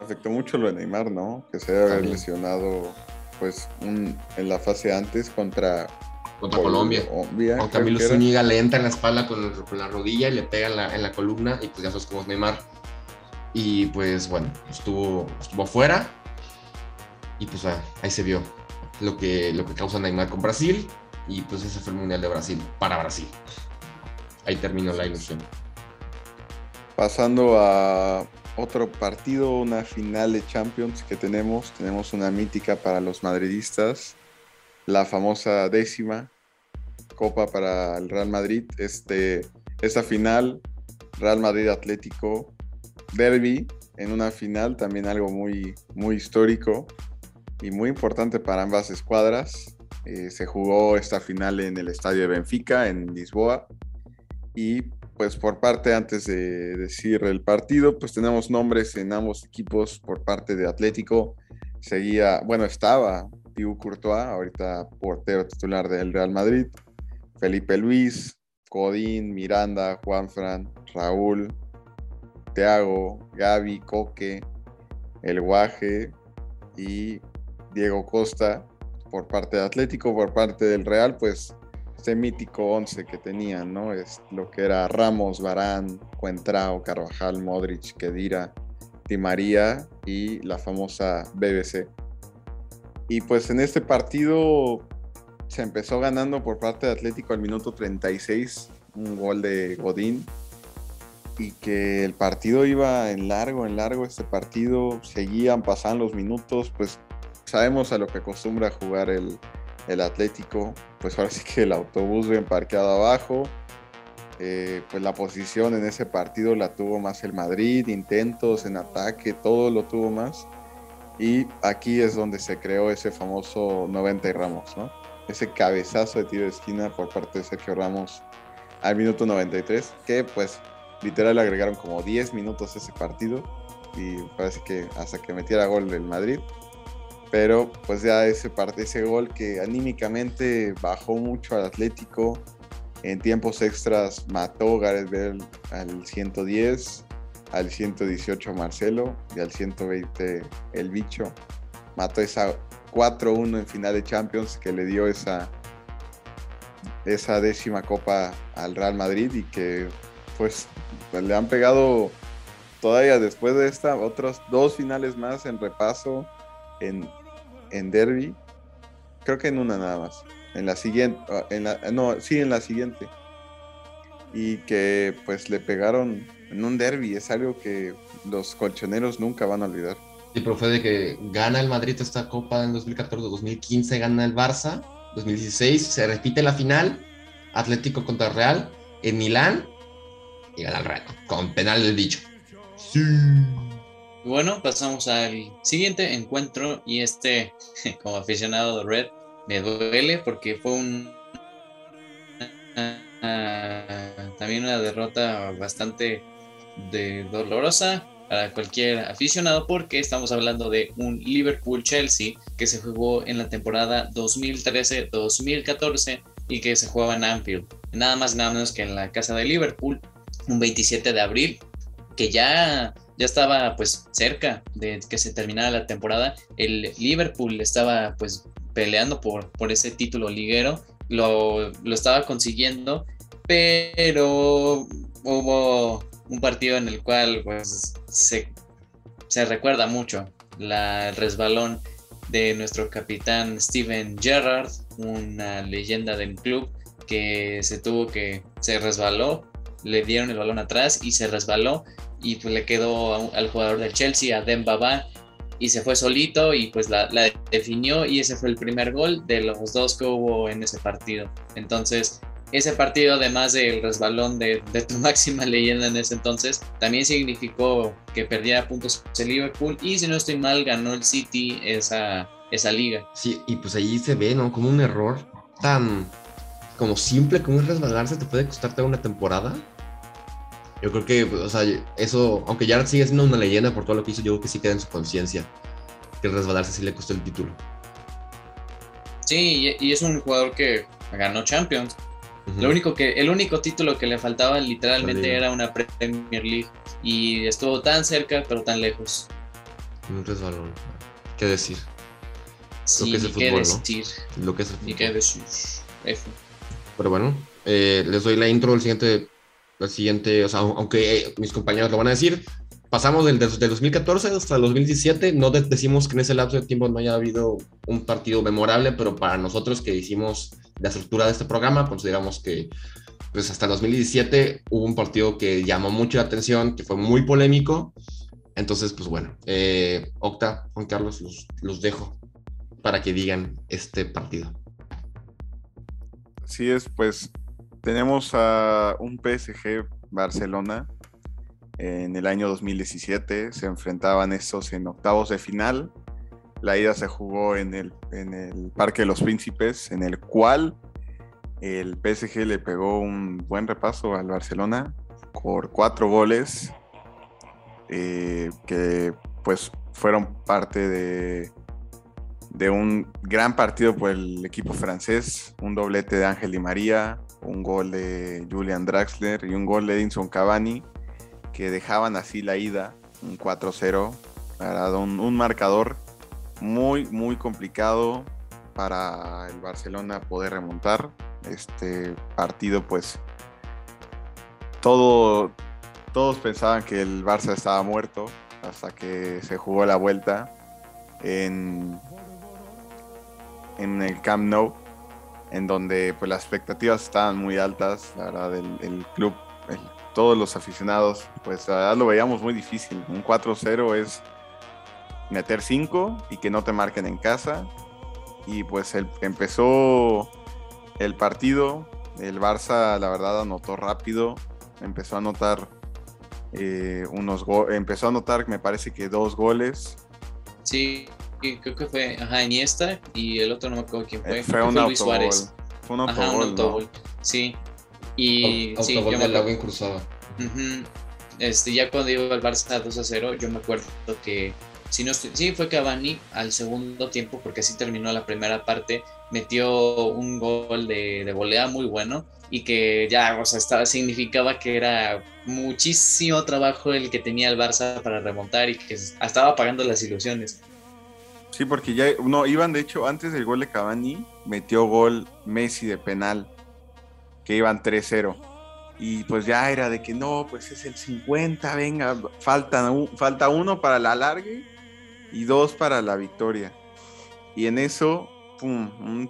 Speaker 2: Afectó mucho lo de Neymar, ¿no? Que se
Speaker 4: También.
Speaker 2: lesionado pues un- en la fase antes contra
Speaker 4: Contra Colombia.
Speaker 2: Colombia, creo
Speaker 4: Camilo. Zúñiga le entra en la espalda con, el- con la rodilla y le pega en la, en la columna y pues ya sabes cómo es Neymar. Y pues bueno, estuvo, estuvo afuera y pues ah, ahí se vio lo que, lo que causa Neymar con Brasil y pues ese fue el Mundial de Brasil para Brasil. Ahí terminó la ilusión.
Speaker 2: Pasando a otro partido, una final de Champions que tenemos. Tenemos una mítica para los madridistas, la famosa décima copa para el Real Madrid. Este, esta final, Real Madrid Atlético, derby en una final, también algo muy, muy histórico y muy importante para ambas escuadras. Eh, se jugó esta final en el estadio de Benfica, en Lisboa. Y pues por parte, antes de decir el partido, pues tenemos nombres en ambos equipos por parte de Atlético. Seguía, bueno, estaba Thibaut Courtois, ahorita portero titular del Real Madrid. Felipe Luis, Codín, Miranda, Juanfran, Raúl, Thiago, Gaby, Coque, El Guaje y Diego Costa por parte de Atlético, por parte del Real, pues este mítico 11 que tenían, ¿no? Es lo que era Ramos, Barán, Cuentrao, Carvajal, Modric, Kedira, Di María y la famosa BBC. Y pues en este partido se empezó ganando por parte de Atlético al minuto 36, un gol de Godín. Y que el partido iba en largo, en largo este partido, seguían, pasaban los minutos, pues sabemos a lo que acostumbra jugar el, el Atlético, pues ahora sí que el autobús bien parqueado abajo. Eh, pues la posición en ese partido la tuvo más el Madrid, intentos en ataque, todo lo tuvo más. Y aquí es donde se creó ese famoso 90 y Ramos, ¿no? Ese cabezazo de tiro de esquina por parte de Sergio Ramos al minuto 93, que pues literal le agregaron como 10 minutos a ese partido y parece que hasta que metiera gol el Madrid pero pues ya ese parte ese gol que anímicamente bajó mucho al Atlético en tiempos extras mató Gareth Bale al 110 al 118 Marcelo y al 120 el bicho. Mató esa 4-1 en final de Champions que le dio esa esa décima copa al Real Madrid y que pues, le han pegado todavía después de esta otros dos finales más en repaso en, en derby. Creo que en una nada más. En la siguiente, ah, en la, no, sí, en la siguiente. Y que pues le pegaron en un derby. Es algo que los colchoneros nunca van a olvidar.
Speaker 4: Sí, pero fue de que gana el Madrid esta copa en 2014, 2015 gana el Barça, 2016 se repite la final, Atlético contra Real en Milán y gana el Real con penal del bicho. Sí.
Speaker 1: Bueno, pasamos al siguiente encuentro y este, *laughs* como aficionado de Red, me duele porque fue un ah, también una derrota bastante dolorosa para cualquier aficionado porque estamos hablando de un Liverpool-Chelsea que se jugó en la temporada 2013-2014 y que se jugaba en Anfield. Nada más nada menos que en la casa de Liverpool, un 27 de abril, que ya ya estaba pues cerca de que se terminara la temporada. El Liverpool estaba pues peleando por, por ese título liguero, lo, lo estaba consiguiendo, pero hubo un partido en el cual pues se, se recuerda mucho la, el resbalón de nuestro capitán Steven Gerrard, una leyenda del club que se tuvo que, se resbaló, le dieron el balón atrás y se resbaló y pues le quedó a, al jugador del Chelsea, a Dembaba, y se fue solito y pues la, la, definió y ese fue el primer gol de los dos que hubo en ese partido. Entonces, ese partido, además del resbalón de, de tu *laughs* máxima leyenda en ese entonces, también significó que perdiera puntos el Liverpool y si no estoy mal, ganó el City esa, esa liga.
Speaker 4: Sí, y pues ahí se ve, ¿no? Como un error tan como simple como es resbalarse te puede costar toda una temporada. Yo creo que, o sea, eso, aunque ya sigue siendo una leyenda por todo lo que hizo, yo creo que sí queda en su conciencia que el resbalarse sí le costó el título.
Speaker 1: Sí, y es un jugador que ganó Champions. Lo único que, el único título que le faltaba literalmente era una Premier League. Y estuvo tan cerca, pero tan lejos.
Speaker 4: Un resbalón. ¿Qué decir?
Speaker 1: Sí, lo que es el fútbol, decir.
Speaker 4: ¿no? Lo que es el
Speaker 1: fútbol. qué decir.
Speaker 4: Pero bueno, eh, les doy la intro del siguiente, el siguiente, o sea, aunque eh, mis compañeros lo van a decir, pasamos del, del, 2014 hasta el 2017, no decimos que en ese lapso de tiempo no haya habido un partido memorable, pero para nosotros que hicimos la estructura de este programa, consideramos que pues hasta el 2017 hubo un partido que llamó mucho la atención, que fue muy polémico. Entonces, pues bueno, eh, Octa, Juan Carlos, los, los dejo para que digan este partido.
Speaker 2: Así es, pues tenemos a un PSG Barcelona en el año 2017. Se enfrentaban estos en octavos de final. La ida se jugó en el, en el Parque de los Príncipes, en el cual el PSG le pegó un buen repaso al Barcelona por cuatro goles eh, que pues fueron parte de, de un gran partido por el equipo francés, un doblete de Ángel Di María, un gol de Julian Draxler y un gol de Edinson Cavani que dejaban así la ida, un 4-0, un, un marcador muy, muy complicado para el Barcelona poder remontar. Este partido, pues, todo, todos pensaban que el Barça estaba muerto hasta que se jugó la vuelta en, en el Camp Nou, en donde pues, las expectativas estaban muy altas. La verdad, el, club, todos los aficionados, pues la verdad lo veíamos muy difícil. Un 4-0 es meter 5 y que no te marquen en casa. Y pues el, empezó el partido, el Barça la verdad anotó rápido, empezó a anotar eh, unos empezó a anotar me parece que dos goles.
Speaker 1: Sí, creo que fue ajá, Iniesta y el otro no me acuerdo quién fue.
Speaker 2: Eh, fue, un
Speaker 1: fue
Speaker 2: Luis Suárez. Fue un autogol.
Speaker 1: Sí. Y
Speaker 4: sí, yo me acuerdo. cruzado.
Speaker 1: este, ya cuando iba el Barça 2 a 0, yo me acuerdo que si no sí, fue Cavani al segundo tiempo, porque así terminó la primera parte, metió un gol de, de volea muy bueno y que ya, o sea, estaba, significaba que era muchísimo trabajo el que tenía el Barça para remontar y que estaba pagando las ilusiones.
Speaker 2: Sí, porque ya, no, iban de hecho, antes del gol de Cavani, metió gol Messi de penal, que iban 3-0. Y pues ya era de que no, pues es el 50, venga, falta, falta uno para la alargue y dos para la victoria. Y en eso, pum,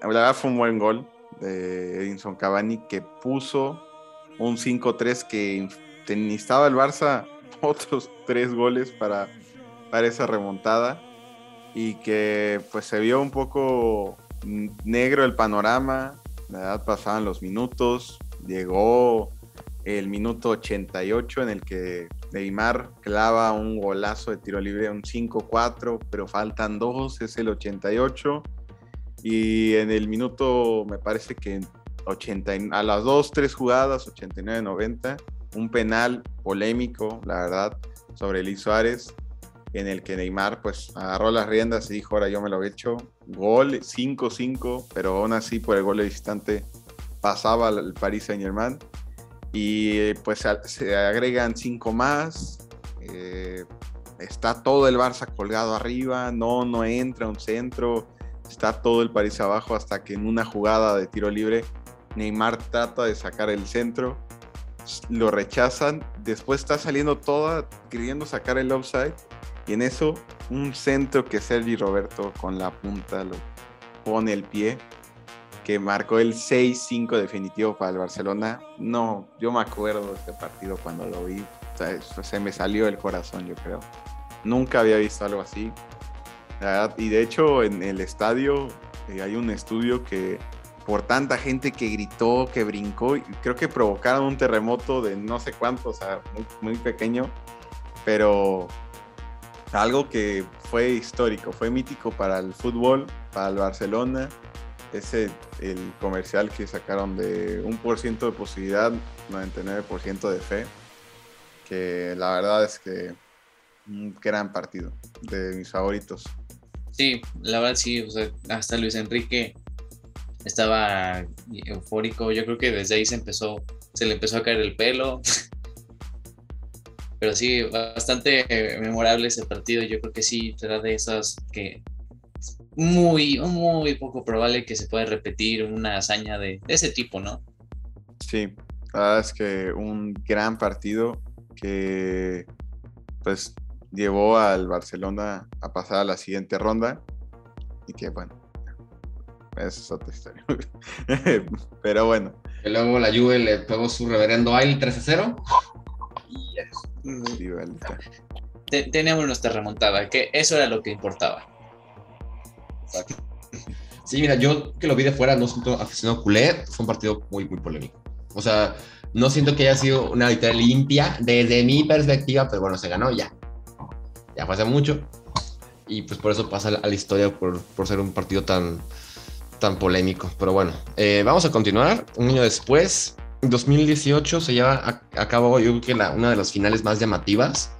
Speaker 2: la verdad fue un buen gol de Edinson Cavani que puso un 5-3 que necesitaba el Barça *laughs* otros tres goles para, para esa remontada y que pues se vio un poco negro el panorama, la edad pasaban los minutos, llegó el minuto 88 en el que Neymar clava un golazo de tiro libre, un 5-4, pero faltan dos, es el 88. Y en el minuto, me parece que 80, a las dos, tres jugadas, 89-90, un penal polémico, la verdad, sobre Luis Suárez, en el que Neymar pues agarró las riendas y dijo, ahora yo me lo he hecho. Gol 5-5, pero aún así por el gol de distante pasaba el Paris Saint Germain y pues se agregan cinco más. Eh, está todo el Barça colgado arriba, no, no entra un centro, está todo el París abajo hasta que en una jugada de tiro libre Neymar trata de sacar el centro, lo rechazan, después está saliendo toda queriendo sacar el offside y en eso un centro que Sergi Roberto con la punta lo pone el pie que marcó el 6-5 definitivo para el Barcelona. No, yo me acuerdo de este partido cuando lo vi. se me salió el corazón, yo creo. Nunca había visto algo así. Y de hecho, en el estadio eh, hay un estudio que por tanta gente que gritó, que brincó, creo que provocaron un terremoto de no sé cuánto, o sea, muy, muy pequeño, pero algo que fue histórico, fue mítico para el fútbol, para el Barcelona ese el comercial que sacaron de un por ciento de posibilidad, 99% de fe, que la verdad es que un gran partido de mis favoritos.
Speaker 1: Sí, la verdad sí, hasta Luis Enrique estaba eufórico, yo creo que desde ahí se empezó, se le empezó a caer el pelo. *laughs* Pero sí, bastante memorable ese partido. Yo creo que sí, será de esas que muy, muy poco probable que se pueda repetir una hazaña de, ese tipo, ¿no?
Speaker 2: Sí, la verdad es que un gran partido que pues llevó al Barcelona a pasar a la siguiente ronda y que bueno, esa es otra historia. *laughs* Pero bueno.
Speaker 4: Y luego la Juve le pegó su reverendo baile 3 0.
Speaker 1: Teníamos nuestra remontada, que eso era lo que importaba.
Speaker 4: Sí, mira, yo que lo vi de fuera, no siento aficionado culé, fue un partido muy, muy polémico. O sea, no siento que haya sido una victoria limpia desde mi perspectiva, pero bueno, se ganó ya. Ya fue hace mucho. Y pues por eso pasa a la historia, por, por ser un partido tan, tan polémico. Pero bueno, eh, vamos a continuar. Un año después, 2018, se lleva a, cabo, yo creo que la, una de las finales más llamativas,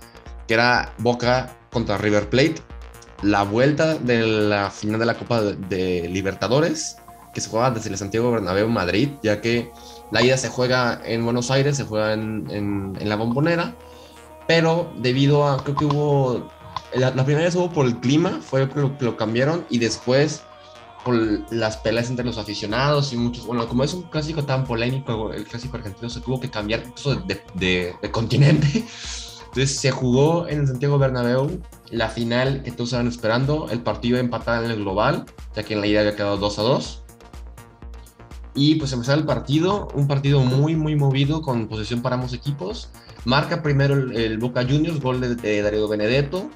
Speaker 4: que era Boca contra River Plate. La vuelta de la final de la Copa de, Libertadores, que se juega desde el Santiago Bernabéu, Madrid, ya que la ida se juega en Buenos Aires, se juega en, la Bombonera, pero debido a, creo que hubo, la, primera vez hubo por el clima, fue lo que lo cambiaron, y después las peleas entre los aficionados y muchos, bueno, como es un clásico tan polémico, el clásico argentino se tuvo que cambiar incluso de, de, continente. Entonces se jugó en el Santiago Bernabéu la final que todos estaban esperando, el partido empatado en el global, ya que en la ida había quedado 2 a 2. Y pues empezó el partido, un partido muy, muy movido con posesión para ambos equipos. Marca primero el, Boca Juniors, gol de, de Darío Benedetto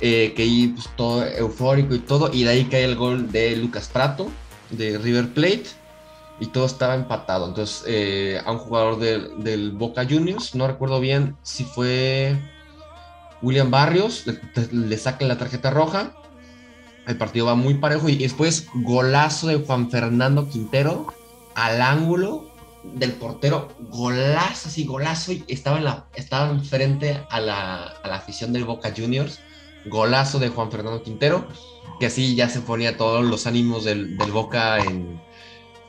Speaker 4: eh, que ahí pues, todo eufórico y todo, y de ahí cae el gol de Lucas Prato, de River Plate, y todo estaba empatado. Entonces, eh, a un jugador del Boca Juniors, no recuerdo bien si fue William Barrios, le, sacan la tarjeta roja, el partido va muy parejo, y después golazo de Juan Fernando Quintero al ángulo del portero, golazo, así golazo, y estaba, en la, estaba enfrente a la, a la afición del Boca Juniors golazo de Juan Fernando Quintero, que así ya se ponía todos los ánimos del, Boca en,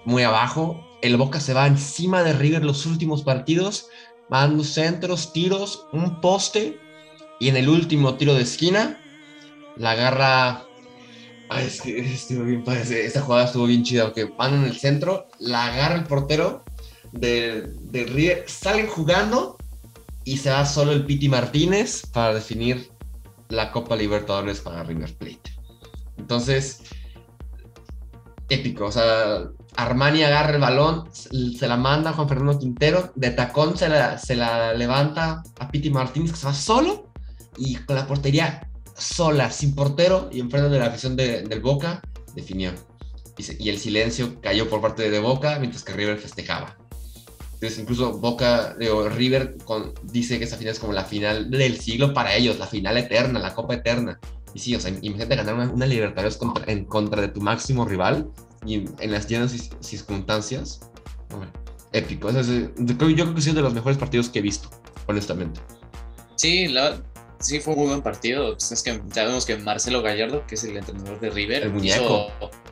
Speaker 4: muy abajo. El Boca se va encima de River los últimos partidos, van centros, tiros, un poste, y en el último tiro de esquina, la agarra. Ay, es que estuvo bien Esta jugada estuvo bien chida, porque van en el centro, la agarra el portero de, de River, salen jugando y se va solo el Piti Martínez para definir la Copa Libertadores para River Plate. Entonces, épico. O sea, Armani agarra el balón, se la manda a Juan Fernando Quintero, de tacón se la, se la levanta a Piti Martínez, que se va solo y con la portería sola, sin portero y enfrente de la afición del Boca, definió. Y, y, el silencio cayó por parte de Boca mientras que River festejaba. Entonces, incluso Boca, River con, dice que esa final es como la final del siglo para ellos, la final eterna, la copa eterna. Y sí, o sea, imagínate ganar una, Libertadores en contra de tu máximo rival y en las llenas circunstancias. épico. yo creo que es uno de los mejores partidos que he visto, honestamente.
Speaker 1: Sí, sí fue un muy buen partido. Pues es que sabemos que Marcelo Gallardo, que es el entrenador de River,
Speaker 4: el muñeco.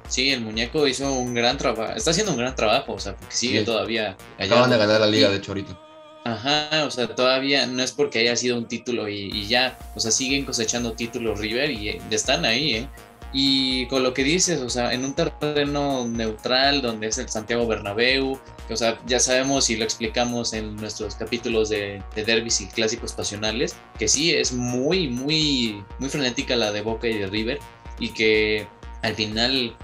Speaker 1: Sí, el muñeco hizo un gran trabajo. Está haciendo un gran trabajo, o sea, porque sigue todavía.
Speaker 4: Acaban de ganar la liga, de hecho, ahorita.
Speaker 1: Ajá, o sea, todavía no es porque haya sido un título y, ya, o sea, siguen cosechando títulos River y eh, están ahí, ¿eh? Y con lo que dices, o sea, en un terreno neutral donde es el Santiago Bernabéu, que, o sea, ya sabemos y lo explicamos en nuestros capítulos de, de derbis y clásicos pasionales, que sí es muy, muy, muy frenética la de Boca y de River y que al final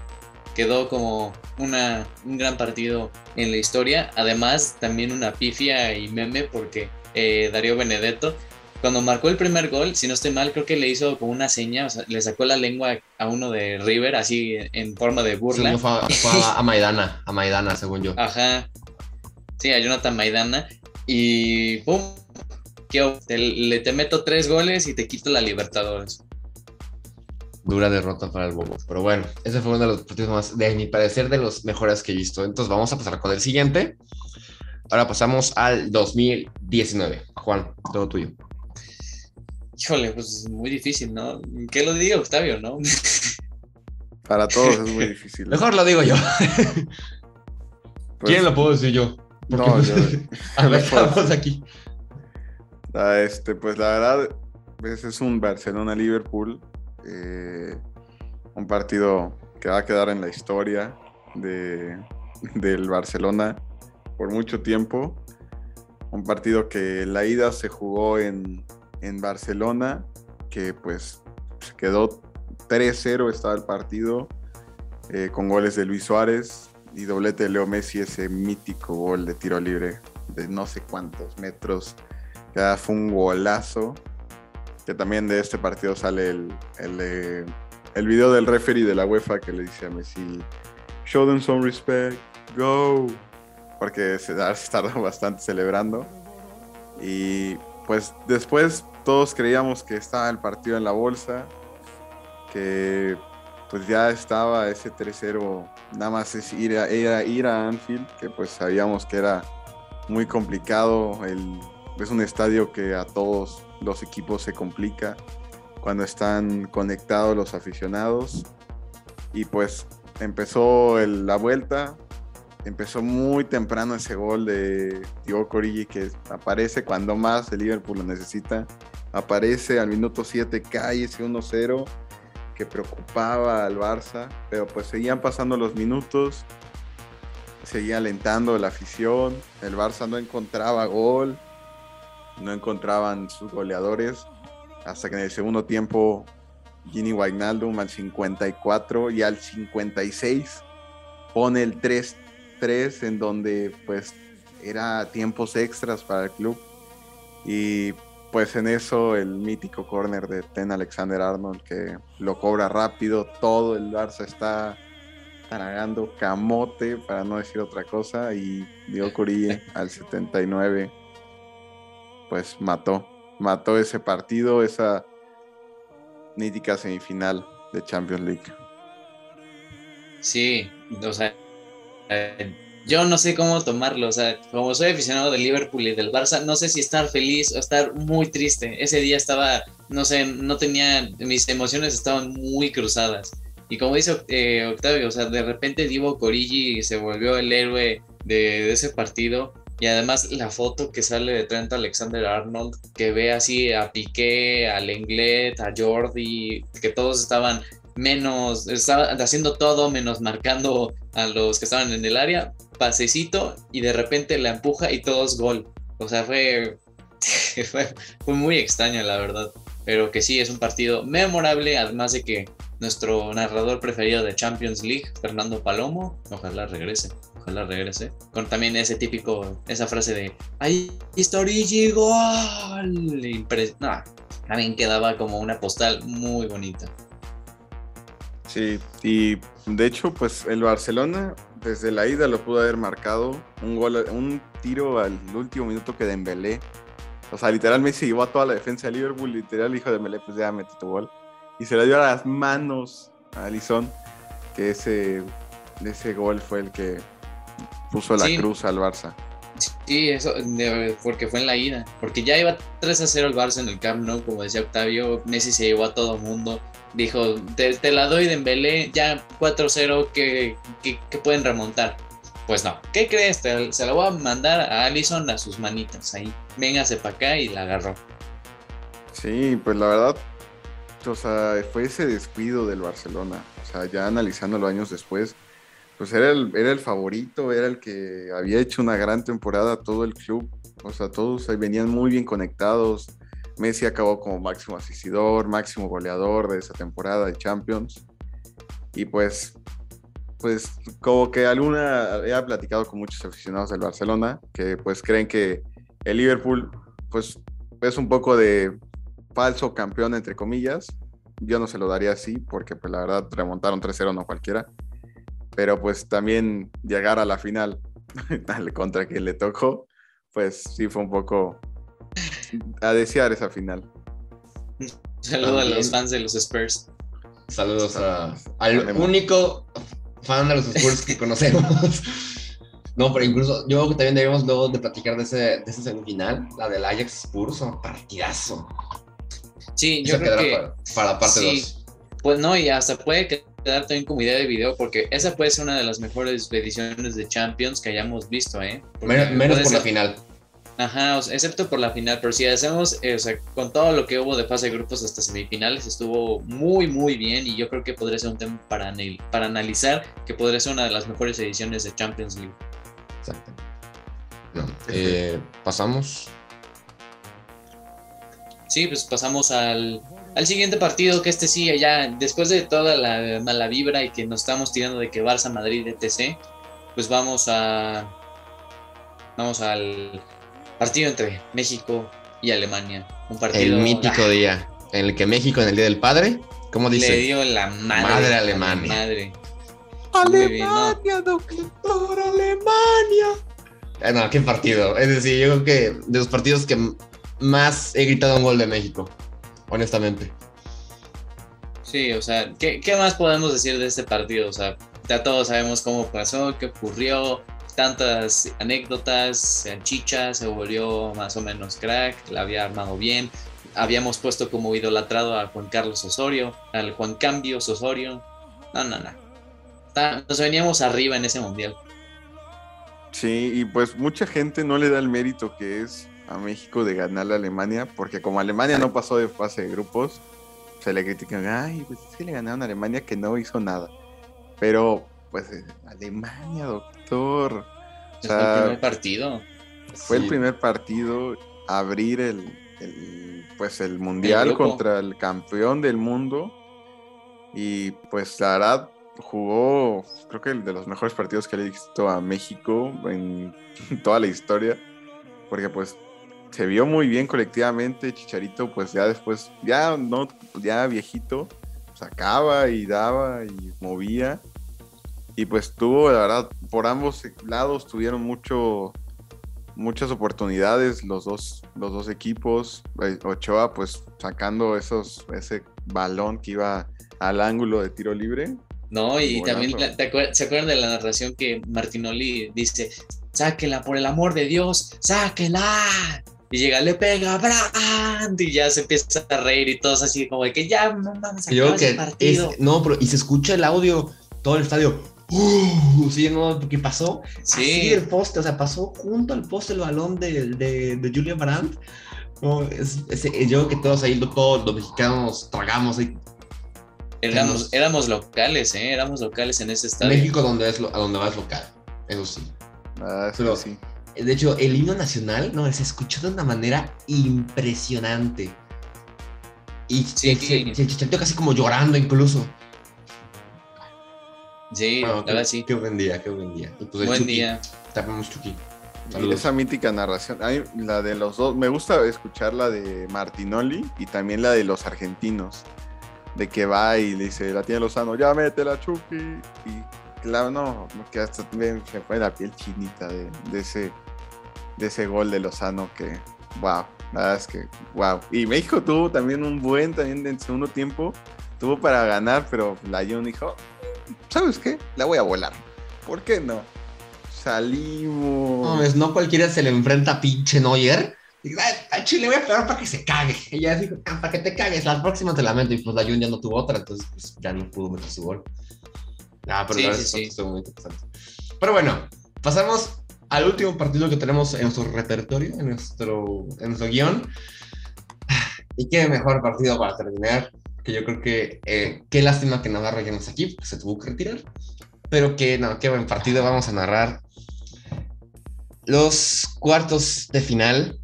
Speaker 1: quedó como una, un gran partido en la historia. Además, también una pifia y meme porque eh, Darío Benedetto, cuando marcó el primer gol, si no estoy mal, creo que le hizo como una seña, o sea, le sacó la lengua a uno de River, así en forma de burla.
Speaker 4: fue, a, Maidana, a Maidana, según yo.
Speaker 1: Ajá. Sí, a Jonathan Maidana. Y ¡pum! le te meto tres goles y te quito la Libertadores.
Speaker 4: dura derrota para el Bobo. Pero bueno, ese fue uno de los partidos más, de mi parecer, de los mejores que he visto. Entonces vamos a pasar con el siguiente. Ahora pasamos al 2019. Juan, todo tuyo.
Speaker 1: Híjole, pues muy difícil, ¿no? ¿Qué lo diga Octavio, no?
Speaker 2: Para todos es muy *laughs* difícil.
Speaker 4: Mejor lo digo yo.
Speaker 2: Pues,
Speaker 4: ¿Quién lo puedo decir yo? Porque-
Speaker 2: No, yo, *laughs*
Speaker 4: a ver,
Speaker 2: puedo.
Speaker 4: vamos aquí.
Speaker 2: Ah, este, pues la verdad, pues, es un Barcelona-Liverpool. eh, un partido que va a quedar en la historia de, del Barcelona por mucho tiempo. Un partido que la ida se jugó en, en Barcelona, que pues quedó 3-0 estaba el partido, eh, con goles de Luis Suárez y doblete de Leo Messi, ese mítico gol de tiro libre de no sé cuántos metros. Ya fue un golazo. Que también de este partido sale el, el, el video del referee de la UEFA que le dice a Messi: Show them some respect, go. Porque se se tardó *laughs* bastante celebrando. Y pues después todos creíamos que estaba el partido en la bolsa. Que pues ya estaba ese 3-0. Nada más es ir a, ir a, Anfield, que pues sabíamos que era muy complicado. Es un estadio que a todos los equipos se complica cuando están conectados los aficionados. Y pues empezó la vuelta. Empezó muy temprano ese gol de Thiago Corigi que aparece cuando más el Liverpool lo necesita. Aparece al minuto 7, cae ese 1-0 que preocupaba al Barça, pero pues seguían pasando los minutos, seguía alentando la afición, el Barça no encontraba gol, no encontraban sus goleadores, hasta que en el segundo tiempo Gini Wijnaldum al 54 y al 56 pone el 3-3 en donde pues era tiempos extras para el club y pues en eso el mítico corner de Ten Alexander Arnold que lo cobra rápido, todo el Barça está tragando camote para no decir otra cosa y Diego Curie *laughs* al 79 pues mató, mató ese partido, esa mítica semifinal de Champions League.
Speaker 1: Sí, o sea, eh, yo no sé cómo tomarlo, o sea, como soy aficionado del Liverpool y del Barça, no sé si estar feliz o estar muy triste. Ese día estaba, no sé, no tenía, mis emociones estaban muy cruzadas. Y como dice eh, Octavio, o sea, de repente Divo Corigi se volvió el héroe de, de ese partido. Y además la foto que sale de Trent Alexander Arnold, que ve así a Piqué, a Lenglet, a Jordi, que todos estaban menos, estaban haciendo todo menos marcando a los que estaban en el área, pasecito y de repente la empuja y todos gol. O sea, *laughs* fue, fue, muy extraño la verdad. Pero que sí, es un partido memorable, además de que nuestro narrador preferido de Champions League, Fernando Palomo, ojalá regrese, ojalá regrese, con también ese típico, esa frase de, ahí está gol. Impre- no, también quedaba como una postal muy bonita.
Speaker 2: Sí, y de hecho, pues el Barcelona desde la ida lo pudo haber marcado un gol, un tiro al último minuto que Dembélé. O sea, literal Messi llevó a toda la defensa de Liverpool, literal hijo de Dembélé, pues ya metí tu gol. Y se le dio a las manos a Alisson, que ese, ese gol fue el que puso la
Speaker 1: Sí.
Speaker 2: cruz al Barça.
Speaker 1: Sí, eso, de- porque fue en la ida. Porque ya iba 3 a 0 el Barça en el Camp Nou, como decía Octavio. Messi se llevó a todo mundo. Dijo, te, la doy de Embelé, ya 4-0, que, que, que pueden remontar. Pues no, ¿qué crees? Te- se la voy a mandar a Allison a sus manitas ahí. Véngase para acá y la agarró.
Speaker 2: Sí, pues la verdad, o sea, fue ese descuido del Barcelona. O sea, ya analizándolo años después, pues era el, era el favorito, era el que había hecho una gran temporada todo el club. O sea, todos ahí venían muy bien conectados. Messi acabó como máximo asistidor, máximo goleador de esa temporada de Champions. Y pues, pues como que alguna, he platicado con muchos aficionados del Barcelona que pues creen que el Liverpool pues es un poco de falso campeón, entre comillas. Yo no se lo daría así, porque pues la verdad remontaron 3-0 no cualquiera. Pero pues también llegar a la final *laughs* al contra quien le tocó, pues sí fue un poco a desear esa final.
Speaker 1: Saludo a los fans de los Spurs.
Speaker 4: Saludos a, al único fan de los Spurs que conocemos. No, pero incluso yo creo que también debemos luego de platicar de ese, de ese semifinal, la del Ajax Spurs, un partidazo.
Speaker 1: Sí, yo creo que
Speaker 4: para, para, la parte 2. Sí,
Speaker 1: pues no, y hasta puede quedar también como idea de video, porque esa puede ser una de las mejores ediciones de Champions que hayamos visto, ¿eh?
Speaker 4: Menos, menos por ser... la final.
Speaker 1: Ajá, o sea, excepto por la final, pero si hacemos, eh, o sea, con todo lo que hubo de fase de grupos hasta semifinales, estuvo muy, muy bien y yo creo que podría ser un tema para, para analizar, que podría ser una de las mejores ediciones de Champions League.
Speaker 4: Exacto. No, eh, pasamos.
Speaker 1: Sí, pues pasamos al, al, siguiente partido, que este sí, ya después de toda la mala vibra y que nos estamos tirando de que Barça, Madrid, etc., pues vamos a... Vamos al partido entre México y Alemania. Un partido...
Speaker 4: El mítico *laughs* día, en el que México en el Día del Padre, ¿cómo dice?
Speaker 1: Le dio la madre,
Speaker 4: madre Alemania.
Speaker 1: Madre.
Speaker 4: Alemania, doctor, Alemania. Ah, no, qué partido. Es decir, yo creo que de los partidos que más he gritado un gol de México, honestamente.
Speaker 1: Sí, o sea, ¿qué, ¿qué, más podemos decir de este partido? O sea, ya todos sabemos cómo pasó, qué ocurrió, tantas anécdotas, Chicha se volvió más o menos crack, la había armado bien, habíamos puesto como idolatrado a Juan Carlos Osorio, al Juan Cambios Osorio. No, no, no nos veníamos arriba en ese mundial.
Speaker 2: Sí, y pues mucha gente no le da el mérito que es a México de ganar a Alemania, porque como Alemania no pasó de fase de grupos, se le critican, ay, pues es que le ganaron a Alemania que no hizo nada. Pero, pues, Alemania, doctor.
Speaker 1: O sea, fue el primer partido.
Speaker 2: Fue el primer partido, abrir el, el pues el mundial el contra el campeón del mundo. Y pues la verdad, jugó, creo que el de los mejores partidos que le he visto a México en *laughs* toda la historia, porque pues se vio muy bien colectivamente, Chicharito pues ya después, ya no, ya viejito, sacaba y daba y movía, y pues tuvo, la verdad, por ambos lados tuvieron mucho, muchas oportunidades los dos, los dos equipos, eh, Ochoa pues sacando esos, ese balón que iba al ángulo de tiro libre,
Speaker 1: no, y también ¿se acuerdan de la narración que Martinoli dice, sáquela por el amor de Dios, sáquela? Y llega, le pega Brand y ya se empieza a reír y todos así como de que ya no mames,
Speaker 4: Yo que partido. no, pero y se escucha el audio, todo el estadio. Uh, sí, no, ¿qué pasó? Sí. Así el poste, o sea, pasó junto al poste el balón de, de, de Julian Brandt. No, es, es, yo que todos ahí, todos los mexicanos tragamos ahí
Speaker 1: Éramos, éramos locales, ¿eh? Éramos locales en ese estadio.
Speaker 4: México donde es lo, a donde vas local, eso sí.
Speaker 2: Ah, Pero, sí.
Speaker 4: De hecho, el himno nacional, no, se escuchó de una manera impresionante. Y sí, se, se, se, casi como llorando incluso.
Speaker 1: Sí, bueno,
Speaker 4: qué,
Speaker 1: sí.
Speaker 4: Qué buen día, qué buen día.
Speaker 1: Y pues buen Chucky, día.
Speaker 4: Tapamos Chucky.
Speaker 2: Saludos. Esa mítica narración, la de los dos, me gusta escuchar la de Martinoli y también la de los argentinos de que va y le dice, la tiene Lozano, ya mete la Chucky. Y claro, no, que hasta se fue la piel chinita de, de, ese, de ese gol de Lozano que, wow, la verdad es que, wow. Y México tuvo también un buen, también en segundo tiempo, tuvo para ganar, pero la Jun dijo, ¿sabes qué? La voy a volar. ¿Por qué no? Salimos.
Speaker 4: No, no cualquiera se le enfrenta a pinche Neuer a Chile voy a pegar para que se cague. Y ya dijo, ah, para que te cagues, la próxima te lamento. Y pues la Jun ya no tuvo otra, entonces pues, ya no pudo meter su gol. Ah, pero sí, sí, sí. muy interesante. Pero bueno, pasamos al último partido que tenemos en nuestro repertorio, en nuestro, en nuestro guion. Y qué mejor partido para terminar, que yo creo que eh, qué lástima que Navarro ya no está aquí, porque se tuvo que retirar. Pero que no, qué buen partido. Vamos a narrar los cuartos de final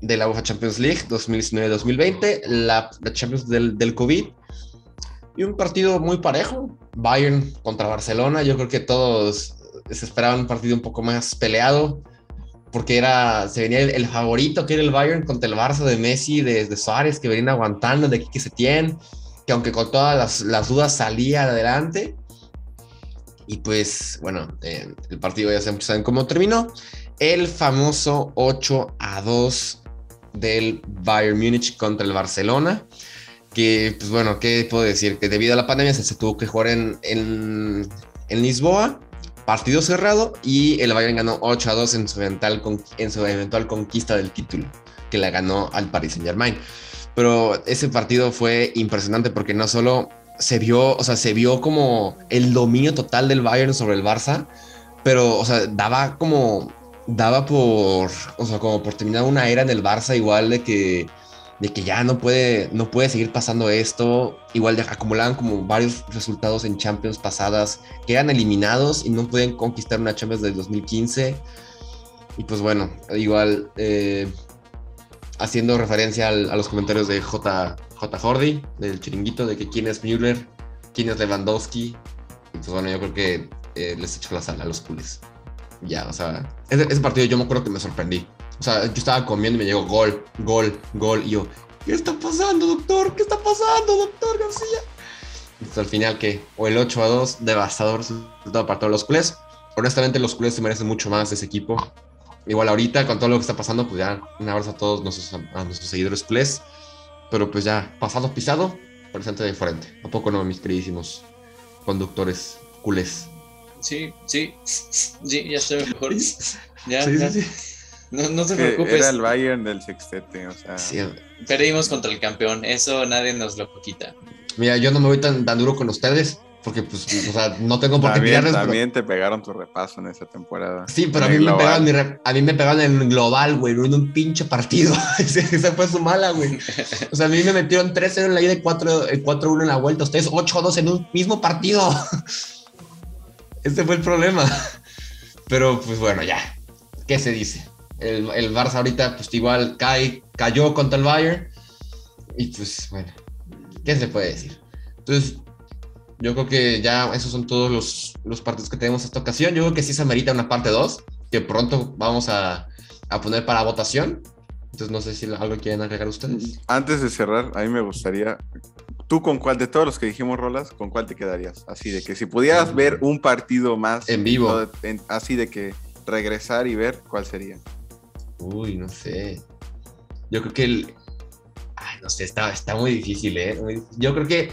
Speaker 4: de la UEFA Champions League 2019-2020, la, la, Champions del, del, COVID y un partido muy parejo, Bayern contra Barcelona, yo creo que todos se esperaban un partido un poco más peleado porque era, se venía el, el favorito que era el Bayern contra el Barça de Messi, de, de Suárez, que venían aguantando de aquí que se tienen, que aunque con todas las, dudas salía adelante. Y pues, bueno, eh, el partido ya saben cómo terminó. El famoso 8 a 2 del Bayern Múnich contra el Barcelona. que, pues bueno, ¿qué puedo decir? Que debido a la pandemia se, tuvo que jugar en, Lisboa, partido cerrado, y el Bayern ganó 8 a 2 en su, eventual, en su eventual conquista del título, que la ganó al Paris Saint Germain. Pero ese partido fue impresionante porque no solo se vio, o sea, se vio como el dominio total del Bayern sobre el Barça, pero, o sea, daba como, daba por, o sea, como por terminar una era en el Barça igual de que, de que ya no puede, no puede seguir pasando esto, igual acumulaban como varios resultados en Champions pasadas que eran eliminados y no pueden conquistar una Champions del 2015. Y pues bueno, igual eh, haciendo referencia a los comentarios de J, J. Jordi, del chiringuito, de que quién es Müller, quién es Lewandowski. Y pues bueno, yo creo que eh, les echo la sala a los cules. Ya, o sea, ese, partido yo me acuerdo que me sorprendí. O sea, yo estaba comiendo y me llegó gol, gol, gol. Y yo, ¿qué está pasando, doctor? ¿Qué está pasando, doctor García? Entonces, al final, que O el 8 a 2, devastador resultado para todos los culés. Honestamente, los culés se merecen mucho más de ese equipo. Igual ahorita, con todo lo que está pasando, pues ya un abrazo a todos nuestros, a nuestros seguidores culés. Pero pues ya, pasado pisado, presente de frente. ¿A poco no, mis queridísimos conductores culés?
Speaker 1: Sí, sí, sí, ya estoy mejor. Ya, sí, No, no te preocupes.
Speaker 2: Era el Bayern del sextete, o sea.
Speaker 1: Perdimos contra el campeón, eso nadie nos lo quita.
Speaker 4: Mira, yo no me voy tan, tan duro con ustedes, porque pues, o sea, no tengo por qué tirarles.
Speaker 2: También te pegaron tu repaso en esa temporada.
Speaker 4: Sí, pero a mí, me pegaron mi a mí me pegaron en global, güey, en un pinche partido. *laughs* Esa fue su mala, güey. O sea, a mí me metieron 3-0 en la ida y 4-1 en la vuelta. Ustedes 8-2 en un mismo partido. *laughs* Ese fue el problema. Pero pues bueno, ya. ¿Qué se dice? El, el Barça ahorita pues igual cae, cayó contra el Bayern. Y pues bueno, ¿qué se puede decir? Entonces, yo creo que ya esos son todos los, los partidos que tenemos esta ocasión. Yo creo que sí se amerita una parte 2, que pronto vamos a, a poner para votación. Entonces no sé si algo quieren agregar ustedes.
Speaker 2: Antes de cerrar, a mí me gustaría ¿Tú con cuál de todos los que dijimos, Rolas, con cuál te quedarías? Así de que si pudieras ver un partido más
Speaker 4: en vivo,
Speaker 2: así de que regresar y ver, ¿cuál sería?
Speaker 4: Uy, no sé. Yo creo que el. Ay, no sé, está, está muy difícil, ¿eh? Yo creo que.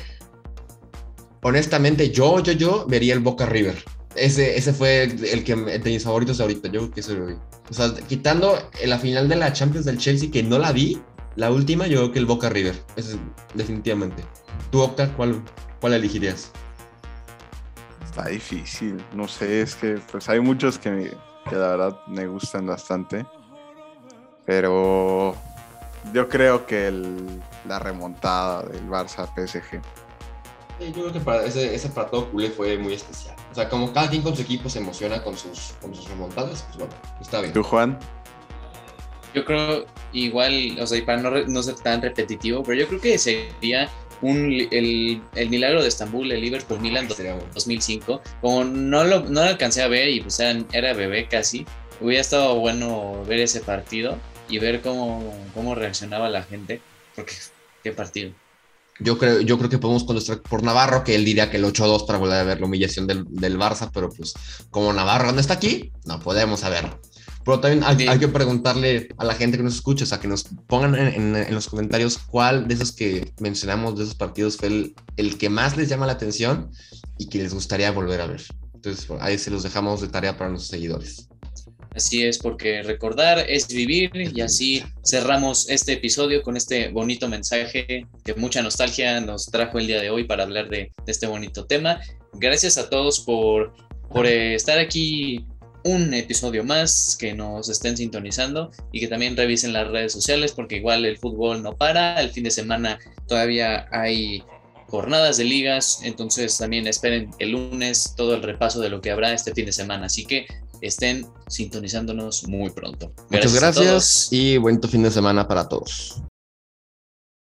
Speaker 4: Honestamente, yo, yo, yo vería el Boca River. Ese, ese fue el, que de mis favoritos ahorita. Yo creo que eso lo vi. O sea, quitando la final de la Champions del Chelsea, que no la vi, la última, yo creo que el Boca River. Definitivamente. ¿Tú, Octa, cuál, cuál elegirías?
Speaker 2: Está difícil, no sé, es que pues hay muchos que, que la verdad me gustan bastante, pero yo creo que el, la remontada del Barça PSG.
Speaker 4: Yo creo que para ese, ese para todo culé fue muy especial. O sea, como cada quien con su equipo se emociona con sus, con sus remontadas, pues bueno, está bien.
Speaker 2: ¿Tú, Juan?
Speaker 1: Yo creo igual, o sea, para no, no ser tan repetitivo, pero yo creo que sería el, milagro de Estambul, el Liverpool Milan 2005, como no lo, no lo alcancé a ver y pues era, bebé casi, hubiera estado bueno ver ese partido y ver cómo, cómo reaccionaba la gente, porque qué partido.
Speaker 4: Yo creo, yo creo que podemos contestar por Navarro, que él diría que el 8-2 para volver a ver la humillación del, del Barça, pero pues como Navarro no está aquí, no podemos saberlo. Pero también hay, que preguntarle a la gente que nos escucha, o sea, que nos pongan en, los comentarios cuál de esos que mencionamos, de esos partidos, fue el, que más les llama la atención y que les gustaría volver a ver. Entonces, ahí se los dejamos de tarea para nuestros seguidores.
Speaker 1: Así es, porque recordar es vivir y así cerramos este episodio con este bonito mensaje que mucha nostalgia nos trajo el día de hoy para hablar de, este bonito tema. Gracias a todos por, por estar aquí un episodio más, que nos estén sintonizando y que también revisen las redes sociales porque igual el fútbol no para, el fin de semana todavía hay jornadas de ligas, entonces también esperen el lunes todo el repaso de lo que habrá este fin de semana, así que estén sintonizándonos muy pronto.
Speaker 4: Muchas gracias y buen fin de semana para todos.